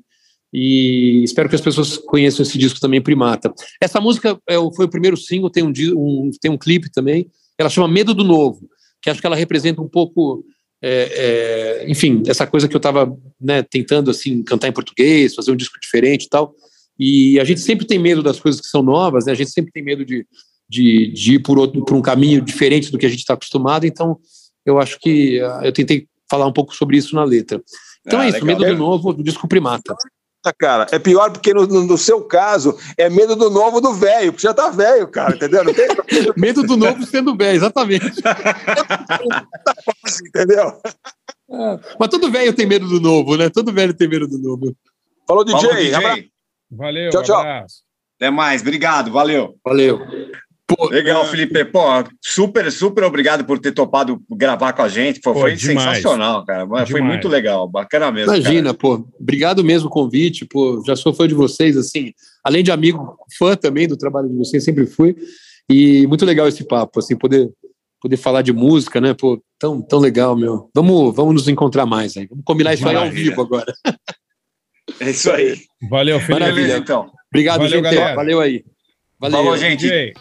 e espero que as pessoas conheçam esse disco também, Primata. Essa música é, foi o primeiro single, tem um, um, tem um clipe também, ela chama Medo do Novo, que acho que ela representa um pouco, é, é, enfim, essa coisa que eu estava né, tentando assim cantar em português, fazer um disco diferente e tal. E a gente sempre tem medo das coisas que são novas, né? a gente sempre tem medo de, de, de ir por, outro, por um caminho diferente do que a gente está acostumado, então eu acho que ah, eu tentei falar um pouco sobre isso na letra. Então Ah, é isso, legal. Medo do Novo, do disco Primata. Tá, cara, é pior porque no, no- no seu caso é medo do novo do velho, porque já tá velho, cara, entendeu? Não tem Medo do novo sendo velho, exatamente. entendeu? Mas todo velho tem medo do novo, né? Todo velho tem medo do novo. Falou, Falou, DJ. Valeu, tchau, tchau. Abraço. Até mais, obrigado, valeu. Valeu. Pô, Legal, é. Felipe. Pô, super, super obrigado por ter topado gravar com a gente. Pô, pô foi demais. sensacional, cara. Demais. Foi muito legal, bacana mesmo. Imagina, cara. pô. Obrigado mesmo o convite, pô. Já sou fã de vocês, assim. Além de amigo, fã também do trabalho de vocês, sempre fui. E muito legal esse papo, assim, poder poder falar de música, né? Pô, tão, tão legal, meu. Vamos, vamos nos encontrar mais aí. Vamos combinar isso aí ao vivo agora. É isso aí. Valeu, Felipe. Maravilha, então. Obrigado, Valeu, gente. Galera. Valeu aí. Valeu, Falou, gente.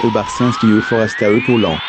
au Barcins qui est Forest à eux pour l'an.